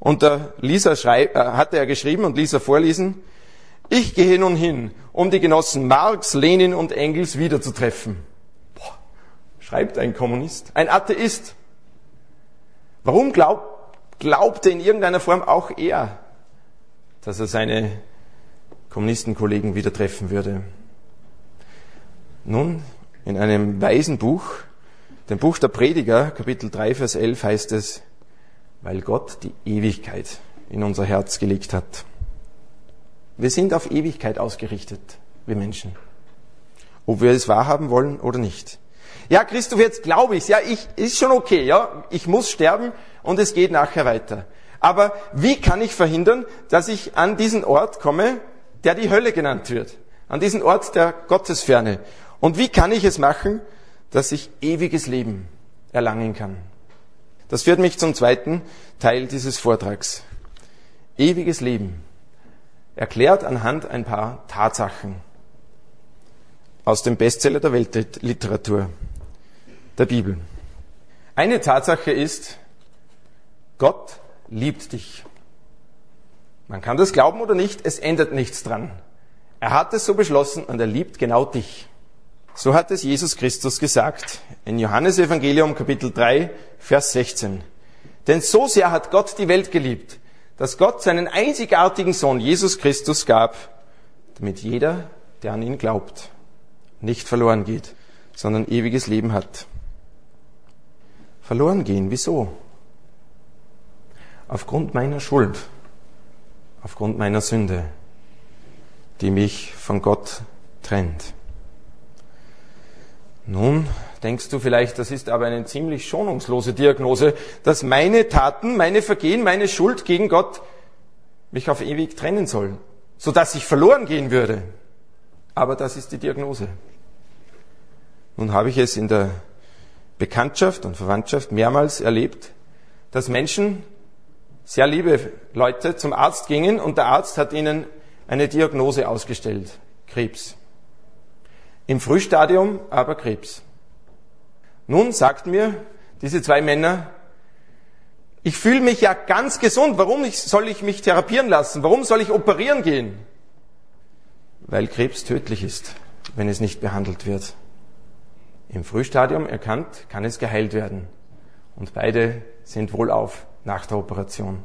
und da ließ er schrei- äh, hatte er geschrieben und er vorlesen, ich gehe nun hin, um die Genossen Marx, Lenin und Engels wiederzutreffen. Boah, schreibt ein Kommunist, ein Atheist. Warum glaub, glaubte in irgendeiner Form auch er, dass er seine Kommunistenkollegen wieder treffen würde? Nun, in einem weisen Buch, dem Buch der Prediger, Kapitel 3, Vers 11 heißt es, weil Gott die Ewigkeit in unser Herz gelegt hat. Wir sind auf Ewigkeit ausgerichtet, wir Menschen. Ob wir es wahrhaben wollen oder nicht. Ja, Christoph, jetzt glaube ich's. Ja, ich, ist schon okay, ja. Ich muss sterben und es geht nachher weiter. Aber wie kann ich verhindern, dass ich an diesen Ort komme, der die Hölle genannt wird? An diesen Ort der Gottesferne. Und wie kann ich es machen, dass ich ewiges Leben erlangen kann? Das führt mich zum zweiten Teil dieses Vortrags. Ewiges Leben erklärt anhand ein paar Tatsachen aus dem Bestseller der Weltliteratur, der Bibel. Eine Tatsache ist, Gott liebt dich. Man kann das glauben oder nicht, es ändert nichts dran. Er hat es so beschlossen und er liebt genau dich. So hat es Jesus Christus gesagt in Johannes Evangelium Kapitel 3, Vers 16. Denn so sehr hat Gott die Welt geliebt, dass Gott seinen einzigartigen Sohn Jesus Christus gab, damit jeder, der an ihn glaubt, nicht verloren geht, sondern ewiges Leben hat. Verloren gehen, wieso? Aufgrund meiner Schuld, aufgrund meiner Sünde, die mich von Gott trennt. Nun, denkst du vielleicht, das ist aber eine ziemlich schonungslose Diagnose, dass meine Taten, meine Vergehen, meine Schuld gegen Gott mich auf ewig trennen sollen, sodass ich verloren gehen würde. Aber das ist die Diagnose. Nun habe ich es in der Bekanntschaft und Verwandtschaft mehrmals erlebt, dass Menschen, sehr liebe Leute, zum Arzt gingen und der Arzt hat ihnen eine Diagnose ausgestellt. Krebs. Im Frühstadium aber Krebs. Nun sagt mir diese zwei Männer, ich fühle mich ja ganz gesund, warum soll ich mich therapieren lassen? Warum soll ich operieren gehen? Weil Krebs tödlich ist, wenn es nicht behandelt wird. Im Frühstadium erkannt, kann es geheilt werden. Und beide sind wohlauf nach der Operation.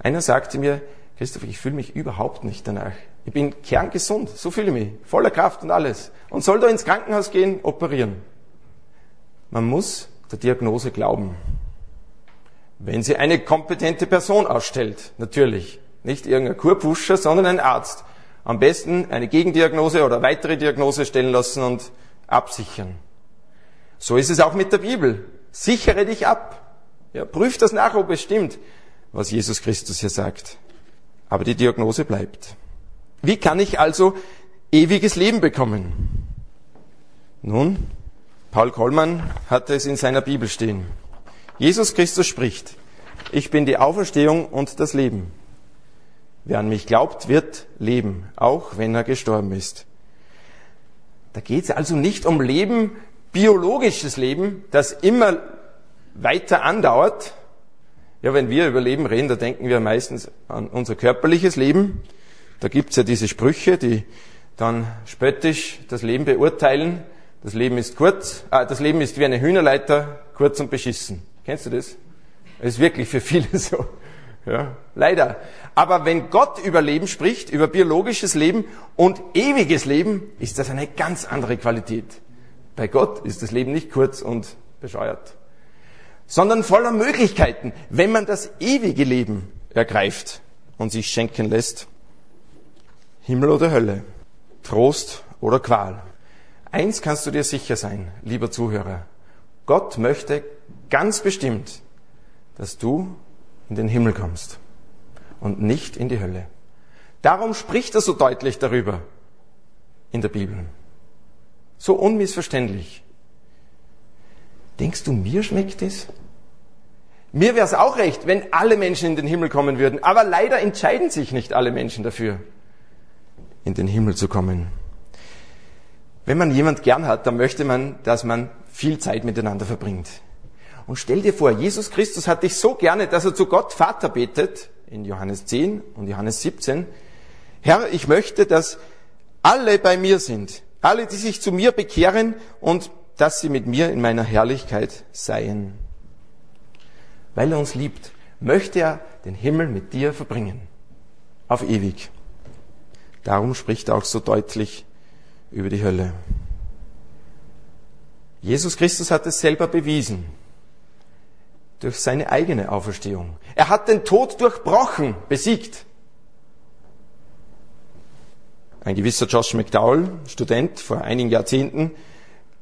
Einer sagte mir, Christoph, ich fühle mich überhaupt nicht danach. Ich bin kerngesund, so fühle ich mich, voller Kraft und alles. Und soll da ins Krankenhaus gehen, operieren. Man muss der Diagnose glauben. Wenn sie eine kompetente Person ausstellt, natürlich. Nicht irgendein Kurpuscher, sondern ein Arzt. Am besten eine Gegendiagnose oder weitere Diagnose stellen lassen und absichern. So ist es auch mit der Bibel. Sichere dich ab. Ja, prüf das nach, ob es stimmt, was Jesus Christus hier sagt. Aber die Diagnose bleibt. Wie kann ich also ewiges Leben bekommen? Nun, Paul Kollmann hatte es in seiner Bibel stehen. Jesus Christus spricht, ich bin die Auferstehung und das Leben. Wer an mich glaubt, wird leben, auch wenn er gestorben ist. Da geht es also nicht um Leben, biologisches Leben, das immer weiter andauert. Ja, wenn wir über Leben reden, da denken wir meistens an unser körperliches Leben. Da gibt's ja diese Sprüche, die dann spöttisch das Leben beurteilen. Das Leben ist kurz, äh, das Leben ist wie eine Hühnerleiter, kurz und beschissen. Kennst du das? Das ist wirklich für viele so. Ja, leider. Aber wenn Gott über Leben spricht, über biologisches Leben und ewiges Leben, ist das eine ganz andere Qualität. Bei Gott ist das Leben nicht kurz und bescheuert, sondern voller Möglichkeiten, wenn man das ewige Leben ergreift und sich schenken lässt. Himmel oder Hölle, Trost oder Qual. Eins kannst du dir sicher sein, lieber Zuhörer. Gott möchte ganz bestimmt, dass du in den Himmel kommst und nicht in die Hölle. Darum spricht er so deutlich darüber in der Bibel. So unmissverständlich. Denkst du, mir schmeckt es? Mir wäre es auch recht, wenn alle Menschen in den Himmel kommen würden. Aber leider entscheiden sich nicht alle Menschen dafür, in den Himmel zu kommen. Wenn man jemand gern hat, dann möchte man, dass man viel Zeit miteinander verbringt. Und stell dir vor, Jesus Christus hat dich so gerne, dass er zu Gott Vater betet, in Johannes 10 und Johannes 17. Herr, ich möchte, dass alle bei mir sind, alle, die sich zu mir bekehren und dass sie mit mir in meiner Herrlichkeit seien. Weil er uns liebt, möchte er den Himmel mit dir verbringen. Auf ewig. Darum spricht er auch so deutlich über die Hölle. Jesus Christus hat es selber bewiesen durch seine eigene Auferstehung. Er hat den Tod durchbrochen, besiegt. Ein gewisser Josh McDowell, Student vor einigen Jahrzehnten,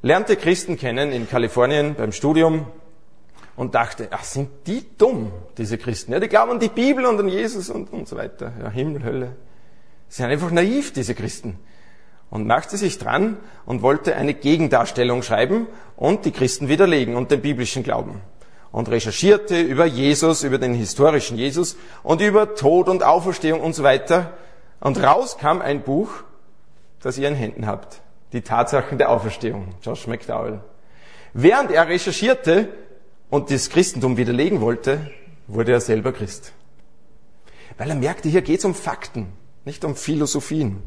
lernte Christen kennen in Kalifornien beim Studium und dachte, ach, sind die dumm, diese Christen. Ja, die glauben an die Bibel und an Jesus und, und so weiter. Ja, Himmel, Hölle. Sie sind einfach naiv, diese Christen. Und machte sich dran und wollte eine Gegendarstellung schreiben und die Christen widerlegen und den biblischen Glauben und recherchierte über Jesus, über den historischen Jesus und über Tod und Auferstehung und so weiter. Und raus kam ein Buch, das ihr in Händen habt. Die Tatsachen der Auferstehung. Josh McDowell. Während er recherchierte und das Christentum widerlegen wollte, wurde er selber Christ. Weil er merkte, hier geht es um Fakten, nicht um Philosophien.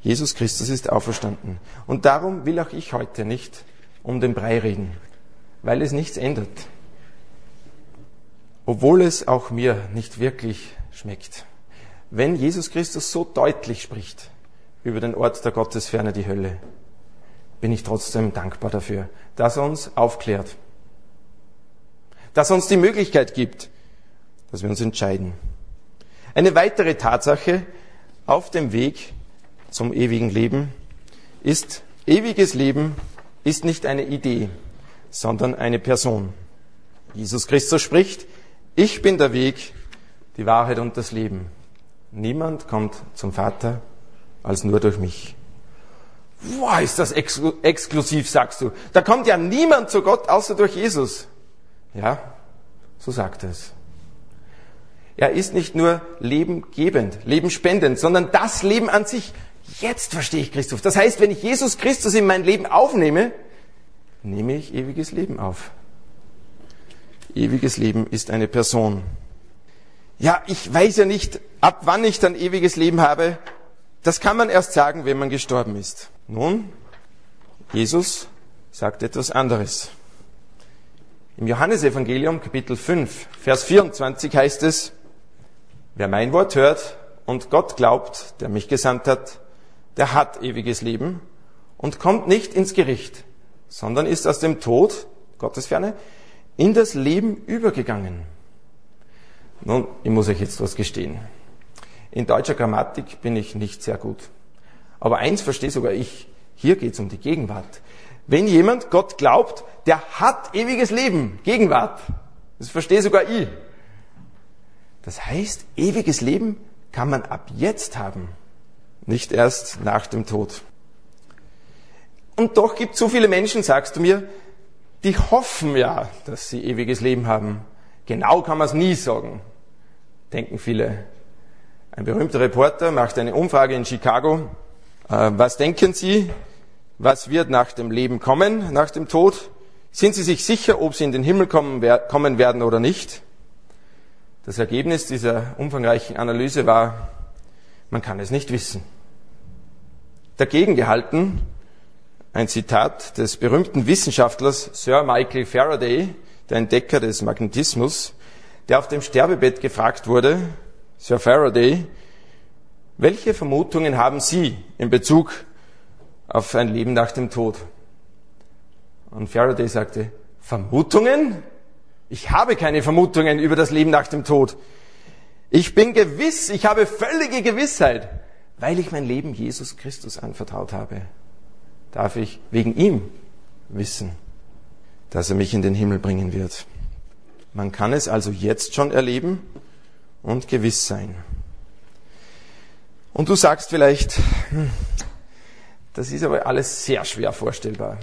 Jesus Christus ist auferstanden. Und darum will auch ich heute nicht um den Brei reden weil es nichts ändert. Obwohl es auch mir nicht wirklich schmeckt. Wenn Jesus Christus so deutlich spricht über den Ort der Gottesferne, die Hölle, bin ich trotzdem dankbar dafür, dass er uns aufklärt. Dass er uns die Möglichkeit gibt, dass wir uns entscheiden. Eine weitere Tatsache auf dem Weg zum ewigen Leben ist, ewiges Leben ist nicht eine Idee, sondern eine Person. Jesus Christus spricht, ich bin der Weg, die Wahrheit und das Leben. Niemand kommt zum Vater als nur durch mich. Boah, ist das ex exklusiv, sagst du. Da kommt ja niemand zu Gott außer durch Jesus. Ja, so sagt es. Er ist nicht nur lebengebend, lebenspendend, sondern das Leben an sich. Jetzt verstehe ich Christus. Das heißt, wenn ich Jesus Christus in mein Leben aufnehme, nehme ich ewiges Leben auf. Ewiges Leben ist eine Person. Ja, ich weiß ja nicht, ab wann ich dann ewiges Leben habe. Das kann man erst sagen, wenn man gestorben ist. Nun, Jesus sagt etwas anderes. Im Johannesevangelium Kapitel 5, Vers 24 heißt es, wer mein Wort hört und Gott glaubt, der mich gesandt hat, der hat ewiges Leben und kommt nicht ins Gericht, sondern ist aus dem Tod, Gottes Ferne, in das Leben übergegangen. Nun, ich muss euch jetzt was gestehen. In deutscher Grammatik bin ich nicht sehr gut. Aber eins verstehe sogar ich. Hier geht es um die Gegenwart. Wenn jemand Gott glaubt, der hat ewiges Leben, Gegenwart. Das verstehe sogar ich. Das heißt, ewiges Leben kann man ab jetzt haben, nicht erst nach dem Tod. Und doch gibt es so viele Menschen, sagst du mir, die hoffen ja, dass sie ewiges Leben haben. Genau kann man es nie sagen, denken viele. Ein berühmter Reporter macht eine Umfrage in Chicago. Äh, was denken Sie, was wird nach dem Leben kommen, nach dem Tod? Sind Sie sich sicher, ob Sie in den Himmel kommen, kommen werden oder nicht? Das Ergebnis dieser umfangreichen Analyse war, man kann es nicht wissen. Dagegen gehalten ein Zitat des berühmten Wissenschaftlers Sir Michael Faraday, der Entdecker des Magnetismus, der auf dem Sterbebett gefragt wurde, Sir Faraday, welche Vermutungen haben Sie in Bezug auf ein Leben nach dem Tod? Und Faraday sagte, Vermutungen? Ich habe keine Vermutungen über das Leben nach dem Tod. Ich bin gewiss, ich habe völlige Gewissheit, weil ich mein Leben Jesus Christus anvertraut habe darf ich wegen ihm wissen, dass er mich in den Himmel bringen wird. Man kann es also jetzt schon erleben und gewiss sein. Und du sagst vielleicht, hm, das ist aber alles sehr schwer vorstellbar.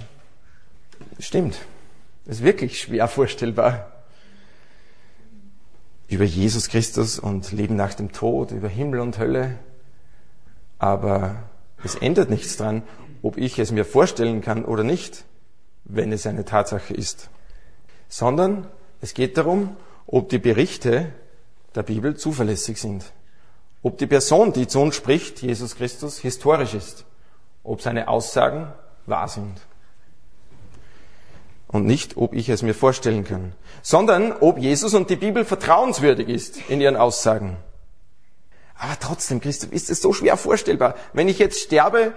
Stimmt, ist wirklich schwer vorstellbar. Über Jesus Christus und Leben nach dem Tod, über Himmel und Hölle. Aber es ändert nichts dran, ob ich es mir vorstellen kann oder nicht, wenn es eine Tatsache ist, sondern es geht darum, ob die Berichte der Bibel zuverlässig sind, ob die Person, die zu uns spricht, Jesus Christus, historisch ist, ob seine Aussagen wahr sind. Und nicht, ob ich es mir vorstellen kann, sondern ob Jesus und die Bibel vertrauenswürdig ist in ihren Aussagen. Aber trotzdem, Christoph, ist es so schwer vorstellbar. Wenn ich jetzt sterbe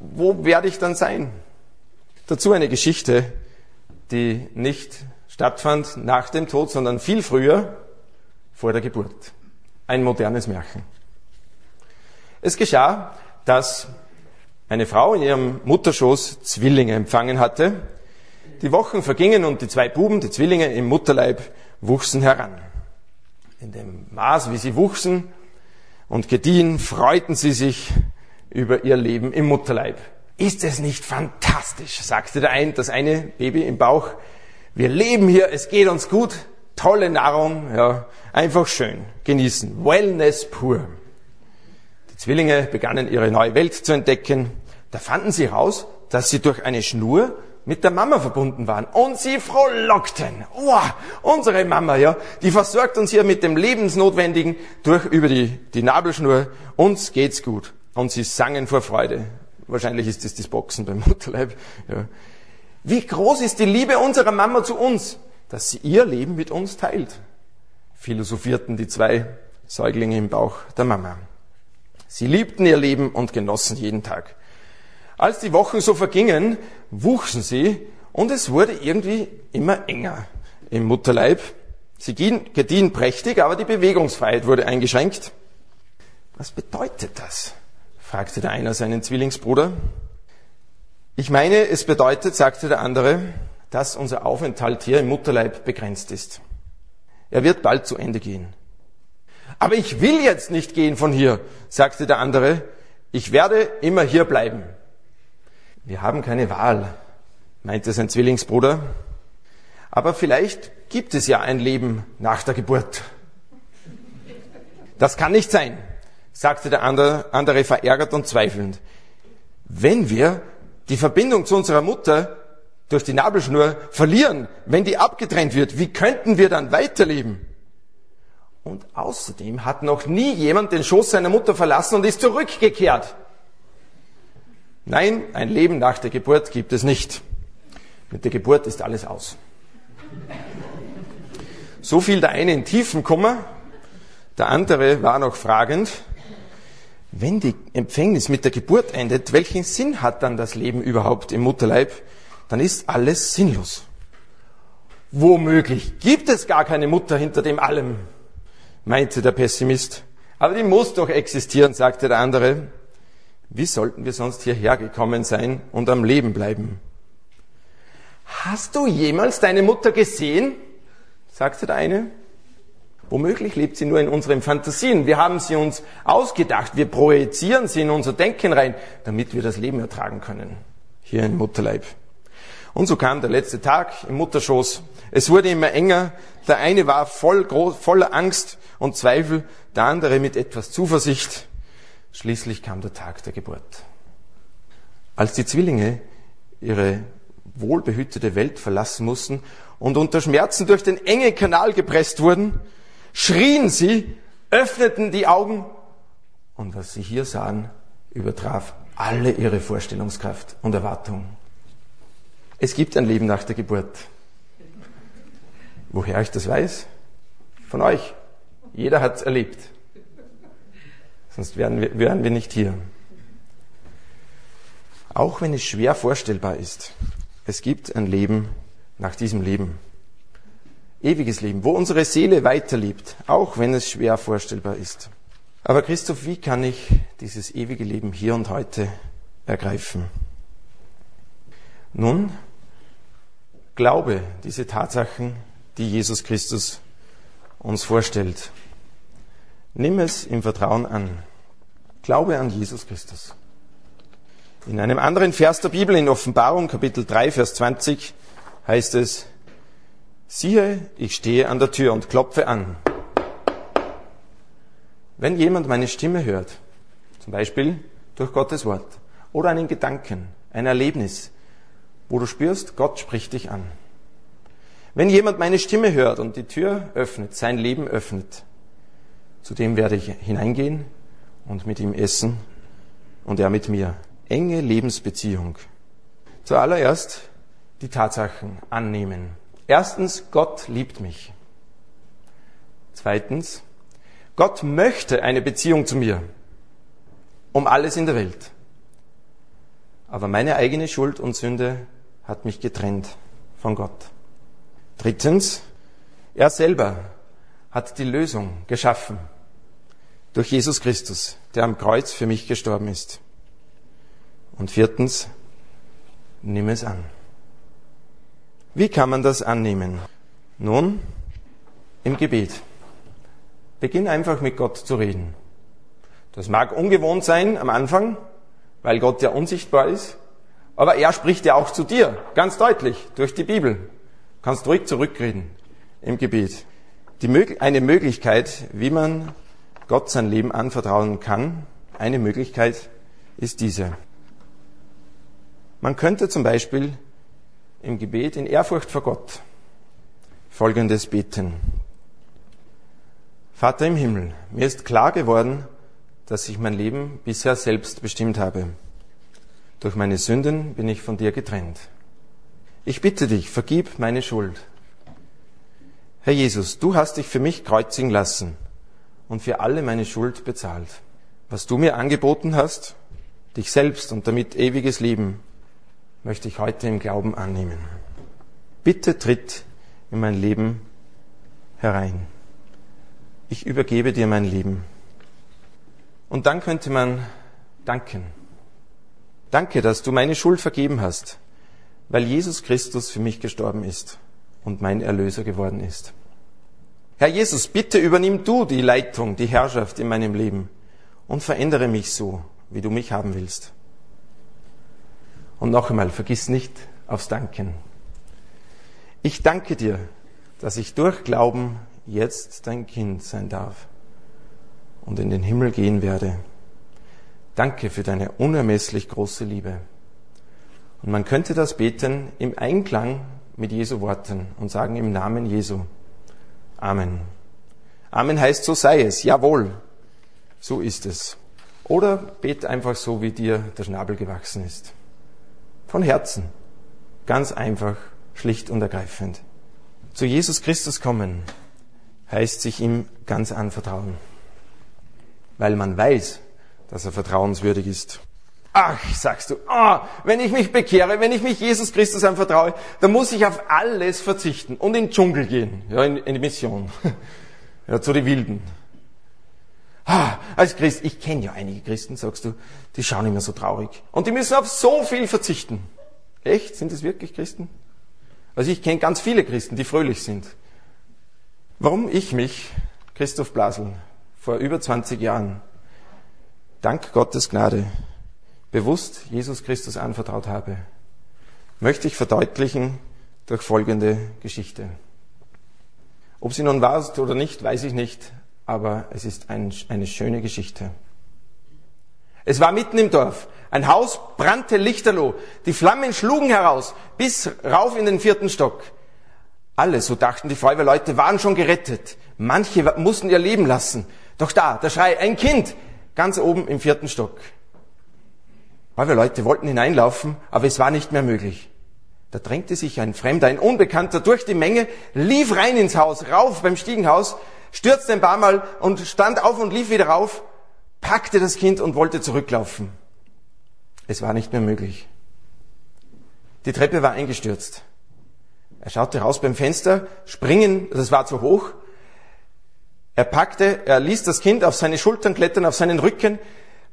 wo werde ich dann sein? Dazu eine Geschichte, die nicht stattfand nach dem Tod, sondern viel früher, vor der Geburt. Ein modernes Märchen. Es geschah, dass eine Frau in ihrem Mutterschoß Zwillinge empfangen hatte. Die Wochen vergingen und die zwei Buben, die Zwillinge im Mutterleib, wuchsen heran. In dem Maß, wie sie wuchsen und gediehen, freuten sie sich über ihr Leben im Mutterleib. Ist es nicht fantastisch, sagte der ein, das eine Baby im Bauch. Wir leben hier, es geht uns gut, tolle Nahrung, ja, einfach schön, genießen. Wellness pur. Die Zwillinge begannen ihre neue Welt zu entdecken. Da fanden sie heraus, dass sie durch eine Schnur mit der Mama verbunden waren und sie frohlockten. Oh, unsere Mama, ja, die versorgt uns hier mit dem Lebensnotwendigen durch über die, die Nabelschnur. Uns geht's gut und sie sangen vor Freude. Wahrscheinlich ist das das Boxen beim Mutterleib. Ja. Wie groß ist die Liebe unserer Mama zu uns, dass sie ihr Leben mit uns teilt? Philosophierten die zwei Säuglinge im Bauch der Mama. Sie liebten ihr Leben und genossen jeden Tag. Als die Wochen so vergingen, wuchsen sie und es wurde irgendwie immer enger im Mutterleib. Sie gediehen prächtig, aber die Bewegungsfreiheit wurde eingeschränkt. Was bedeutet das? fragte der eine seinen Zwillingsbruder. Ich meine, es bedeutet, sagte der andere, dass unser Aufenthalt hier im Mutterleib begrenzt ist. Er wird bald zu Ende gehen. Aber ich will jetzt nicht gehen von hier, sagte der andere. Ich werde immer hier bleiben. Wir haben keine Wahl, meinte sein Zwillingsbruder. Aber vielleicht gibt es ja ein Leben nach der Geburt. Das kann nicht sein, sagte der andere, andere verärgert und zweifelnd. Wenn wir die Verbindung zu unserer Mutter durch die Nabelschnur verlieren, wenn die abgetrennt wird, wie könnten wir dann weiterleben? Und außerdem hat noch nie jemand den Schoß seiner Mutter verlassen und ist zurückgekehrt. Nein, ein Leben nach der Geburt gibt es nicht. Mit der Geburt ist alles aus. So fiel der eine in tiefen Kummer, der andere war noch fragend wenn die Empfängnis mit der Geburt endet, welchen Sinn hat dann das Leben überhaupt im Mutterleib? Dann ist alles sinnlos. Womöglich gibt es gar keine Mutter hinter dem allem, meinte der Pessimist. Aber die muss doch existieren, sagte der andere. Wie sollten wir sonst hierher gekommen sein und am Leben bleiben? Hast du jemals deine Mutter gesehen? sagte der eine. Womöglich lebt sie nur in unseren Fantasien. Wir haben sie uns ausgedacht. Wir projizieren sie in unser Denken rein, damit wir das Leben ertragen können. Hier im Mutterleib. Und so kam der letzte Tag im Mutterschoß. Es wurde immer enger. Der eine war voll, voller Angst und Zweifel, der andere mit etwas Zuversicht. Schließlich kam der Tag der Geburt. Als die Zwillinge ihre wohlbehütete Welt verlassen mussten und unter Schmerzen durch den engen Kanal gepresst wurden, schrien sie, öffneten die Augen und was sie hier sahen, übertraf alle ihre Vorstellungskraft und Erwartung. Es gibt ein Leben nach der Geburt. Woher ich das weiß? Von euch. Jeder hat es erlebt. Sonst wären wir, wären wir nicht hier. Auch wenn es schwer vorstellbar ist, es gibt ein Leben nach diesem Leben. Ewiges Leben, wo unsere Seele weiterlebt, auch wenn es schwer vorstellbar ist. Aber Christoph, wie kann ich dieses ewige Leben hier und heute ergreifen? Nun, glaube diese Tatsachen, die Jesus Christus uns vorstellt. Nimm es im Vertrauen an. Glaube an Jesus Christus. In einem anderen Vers der Bibel, in Offenbarung Kapitel 3, Vers 20, heißt es, siehe, ich stehe an der Tür und klopfe an. Wenn jemand meine Stimme hört, zum Beispiel durch Gottes Wort oder einen Gedanken, ein Erlebnis, wo du spürst, Gott spricht dich an. Wenn jemand meine Stimme hört und die Tür öffnet, sein Leben öffnet, zu dem werde ich hineingehen und mit ihm essen und er mit mir. Enge Lebensbeziehung. Zuallererst die Tatsachen annehmen. Erstens, Gott liebt mich. Zweitens, Gott möchte eine Beziehung zu mir. Um alles in der Welt. Aber meine eigene Schuld und Sünde hat mich getrennt von Gott. Drittens, er selber hat die Lösung geschaffen durch Jesus Christus, der am Kreuz für mich gestorben ist. Und viertens, nimm es an. Wie kann man das annehmen? Nun, im Gebet. Beginn einfach mit Gott zu reden. Das mag ungewohnt sein am Anfang, weil Gott ja unsichtbar ist, aber er spricht ja auch zu dir, ganz deutlich, durch die Bibel. Kannst ruhig zurückreden im Gebet. Die, eine Möglichkeit, wie man Gott sein Leben anvertrauen kann, eine Möglichkeit ist diese. Man könnte zum Beispiel im Gebet in Ehrfurcht vor Gott Folgendes beten. Vater im Himmel, mir ist klar geworden, dass ich mein Leben bisher selbst bestimmt habe. Durch meine Sünden bin ich von dir getrennt. Ich bitte dich, vergib meine Schuld. Herr Jesus, du hast dich für mich kreuzigen lassen und für alle meine Schuld bezahlt. Was du mir angeboten hast, dich selbst und damit ewiges Leben, möchte ich heute im Glauben annehmen. Bitte tritt in mein Leben herein. Ich übergebe dir mein Leben. Und dann könnte man danken. Danke, dass du meine Schuld vergeben hast, weil Jesus Christus für mich gestorben ist und mein Erlöser geworden ist. Herr Jesus, bitte übernimm du die Leitung, die Herrschaft in meinem Leben und verändere mich so, wie du mich haben willst. Und noch einmal, vergiss nicht aufs Danken. Ich danke dir, dass ich durch Glauben jetzt dein Kind sein darf und in den Himmel gehen werde. Danke für deine unermesslich große Liebe. Und man könnte das beten im Einklang mit Jesu Worten und sagen im Namen Jesu. Amen. Amen heißt, so sei es. Jawohl. So ist es. Oder bete einfach so, wie dir der Schnabel gewachsen ist. Von Herzen. Ganz einfach, schlicht und ergreifend. Zu Jesus Christus kommen heißt sich ihm ganz anvertrauen. Weil man weiß, dass er vertrauenswürdig ist. Ach, sagst du, oh, wenn ich mich bekehre, wenn ich mich Jesus Christus anvertraue, dann muss ich auf alles verzichten und in den Dschungel gehen, ja, in, in die Mission, ja, zu den Wilden. Ah, als Christ, ich kenne ja einige Christen, sagst du, die schauen immer so traurig. Und die müssen auf so viel verzichten. Echt? Sind es wirklich Christen? Also ich kenne ganz viele Christen, die fröhlich sind. Warum ich mich, Christoph Blasel, vor über 20 Jahren, dank Gottes Gnade, bewusst Jesus Christus anvertraut habe, möchte ich verdeutlichen durch folgende Geschichte. Ob sie nun ist oder nicht, weiß ich nicht, aber es ist ein, eine schöne Geschichte. Es war mitten im Dorf. Ein Haus brannte lichterloh. Die Flammen schlugen heraus, bis rauf in den vierten Stock. Alle, so dachten die Feuerwehrleute, waren schon gerettet. Manche mussten ihr Leben lassen. Doch da, der Schrei, ein Kind, ganz oben im vierten Stock. Feuerwehrleute wollten hineinlaufen, aber es war nicht mehr möglich. Da drängte sich ein Fremder, ein Unbekannter durch die Menge, lief rein ins Haus, rauf beim Stiegenhaus, stürzte ein paar Mal und stand auf und lief wieder rauf, packte das Kind und wollte zurücklaufen. Es war nicht mehr möglich. Die Treppe war eingestürzt. Er schaute raus beim Fenster, springen, das war zu hoch. Er packte, er ließ das Kind auf seine Schultern klettern, auf seinen Rücken,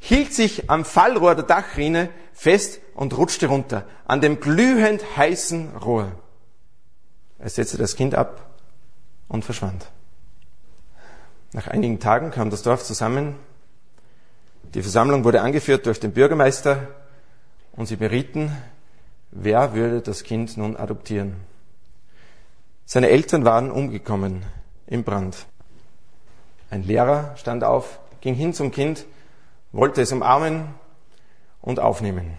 hielt sich am Fallrohr der Dachrinne fest und rutschte runter, an dem glühend heißen Rohr. Er setzte das Kind ab und verschwand. Nach einigen Tagen kam das Dorf zusammen. Die Versammlung wurde angeführt durch den Bürgermeister und sie berieten, wer würde das Kind nun adoptieren. Seine Eltern waren umgekommen im Brand. Ein Lehrer stand auf, ging hin zum Kind, wollte es umarmen und aufnehmen.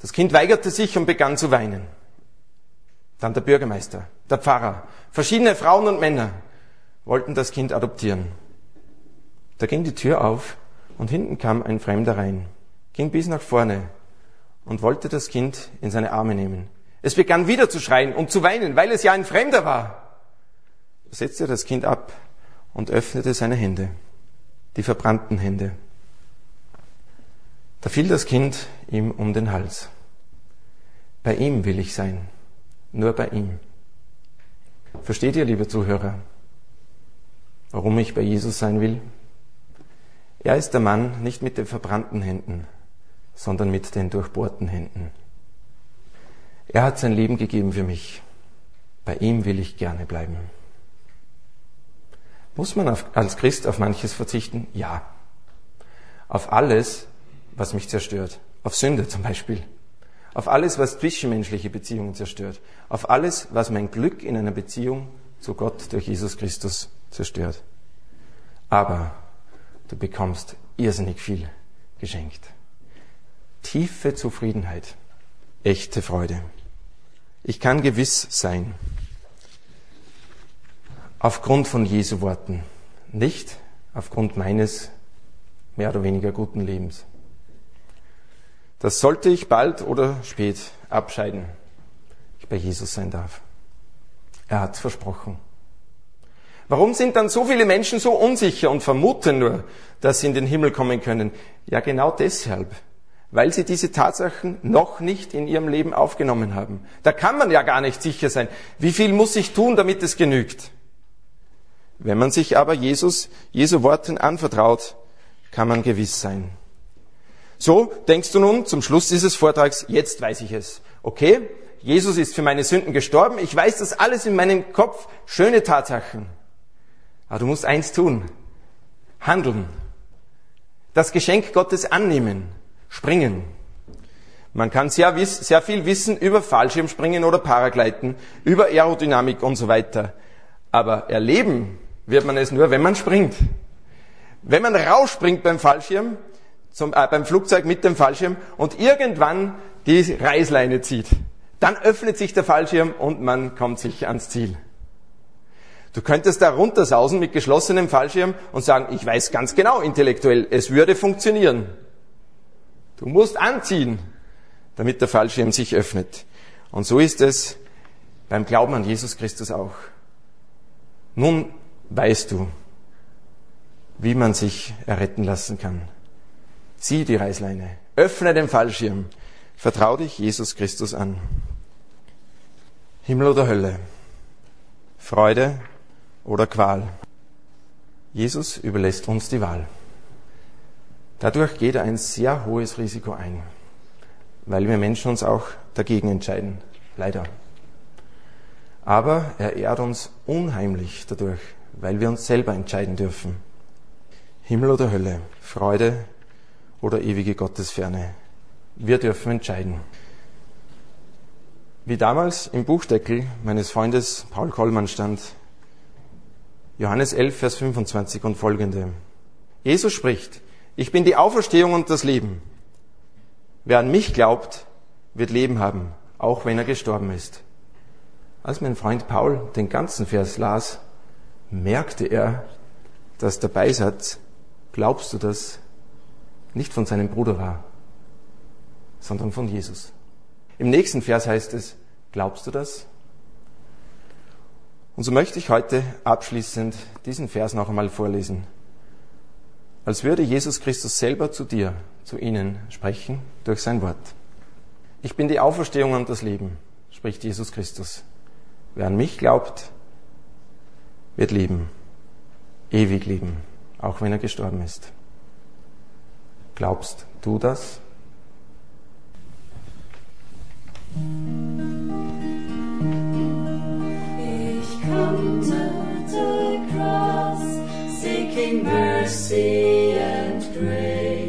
Das Kind weigerte sich und begann zu weinen. Dann der Bürgermeister, der Pfarrer, verschiedene Frauen und Männer wollten das Kind adoptieren. Da ging die Tür auf und hinten kam ein Fremder rein, ging bis nach vorne und wollte das Kind in seine Arme nehmen. Es begann wieder zu schreien und zu weinen, weil es ja ein Fremder war. Er setzte das Kind ab und öffnete seine Hände, die verbrannten Hände. Da fiel das Kind ihm um den Hals. Bei ihm will ich sein, nur bei ihm. Versteht ihr, liebe Zuhörer? warum ich bei Jesus sein will? Er ist der Mann nicht mit den verbrannten Händen, sondern mit den durchbohrten Händen. Er hat sein Leben gegeben für mich. Bei ihm will ich gerne bleiben. Muss man als Christ auf manches verzichten? Ja. Auf alles, was mich zerstört. Auf Sünde zum Beispiel. Auf alles, was zwischenmenschliche Beziehungen zerstört. Auf alles, was mein Glück in einer Beziehung zu Gott durch Jesus Christus zerstört. Aber du bekommst irrsinnig viel geschenkt. Tiefe Zufriedenheit, echte Freude. Ich kann gewiss sein, aufgrund von Jesu Worten, nicht aufgrund meines mehr oder weniger guten Lebens. Das sollte ich bald oder spät abscheiden, ich bei Jesus sein darf. Er hat versprochen. Warum sind dann so viele Menschen so unsicher und vermuten nur, dass sie in den Himmel kommen können? Ja, genau deshalb, weil sie diese Tatsachen noch nicht in ihrem Leben aufgenommen haben. Da kann man ja gar nicht sicher sein. Wie viel muss ich tun, damit es genügt? Wenn man sich aber Jesus, Jesu Worten anvertraut, kann man gewiss sein. So denkst du nun zum Schluss dieses Vortrags, jetzt weiß ich es. Okay, Jesus ist für meine Sünden gestorben, ich weiß das alles in meinem Kopf, schöne Tatsachen. Aber du musst eins tun. Handeln. Das Geschenk Gottes annehmen. Springen. Man kann sehr, sehr viel wissen über Fallschirmspringen oder Paragleiten, über Aerodynamik und so weiter. Aber erleben wird man es nur, wenn man springt. Wenn man rausspringt beim Fallschirm, zum, äh, beim Flugzeug mit dem Fallschirm und irgendwann die Reißleine zieht, dann öffnet sich der Fallschirm und man kommt sich ans Ziel. Du könntest da runtersausen mit geschlossenem Fallschirm und sagen, ich weiß ganz genau intellektuell, es würde funktionieren. Du musst anziehen, damit der Fallschirm sich öffnet. Und so ist es beim Glauben an Jesus Christus auch. Nun weißt du, wie man sich erretten lassen kann. Zieh die Reißleine. Öffne den Fallschirm. Vertrau dich Jesus Christus an. Himmel oder Hölle. Freude oder Qual. Jesus überlässt uns die Wahl. Dadurch geht er ein sehr hohes Risiko ein, weil wir Menschen uns auch dagegen entscheiden. Leider. Aber er ehrt uns unheimlich dadurch, weil wir uns selber entscheiden dürfen. Himmel oder Hölle, Freude oder ewige Gottesferne. Wir dürfen entscheiden. Wie damals im Buchdeckel meines Freundes Paul Kollmann stand, Johannes 11, Vers 25 und folgende. Jesus spricht, ich bin die Auferstehung und das Leben. Wer an mich glaubt, wird Leben haben, auch wenn er gestorben ist. Als mein Freund Paul den ganzen Vers las, merkte er, dass der Beisatz, glaubst du das, nicht von seinem Bruder war, sondern von Jesus. Im nächsten Vers heißt es, glaubst du das? Und so möchte ich heute abschließend diesen Vers noch einmal vorlesen. Als würde Jesus Christus selber zu dir, zu ihnen sprechen durch sein Wort. Ich bin die Auferstehung und das Leben, spricht Jesus Christus. Wer an mich glaubt, wird leben, ewig leben, auch wenn er gestorben ist. Glaubst du das? come to the cross, seeking mercy and grace.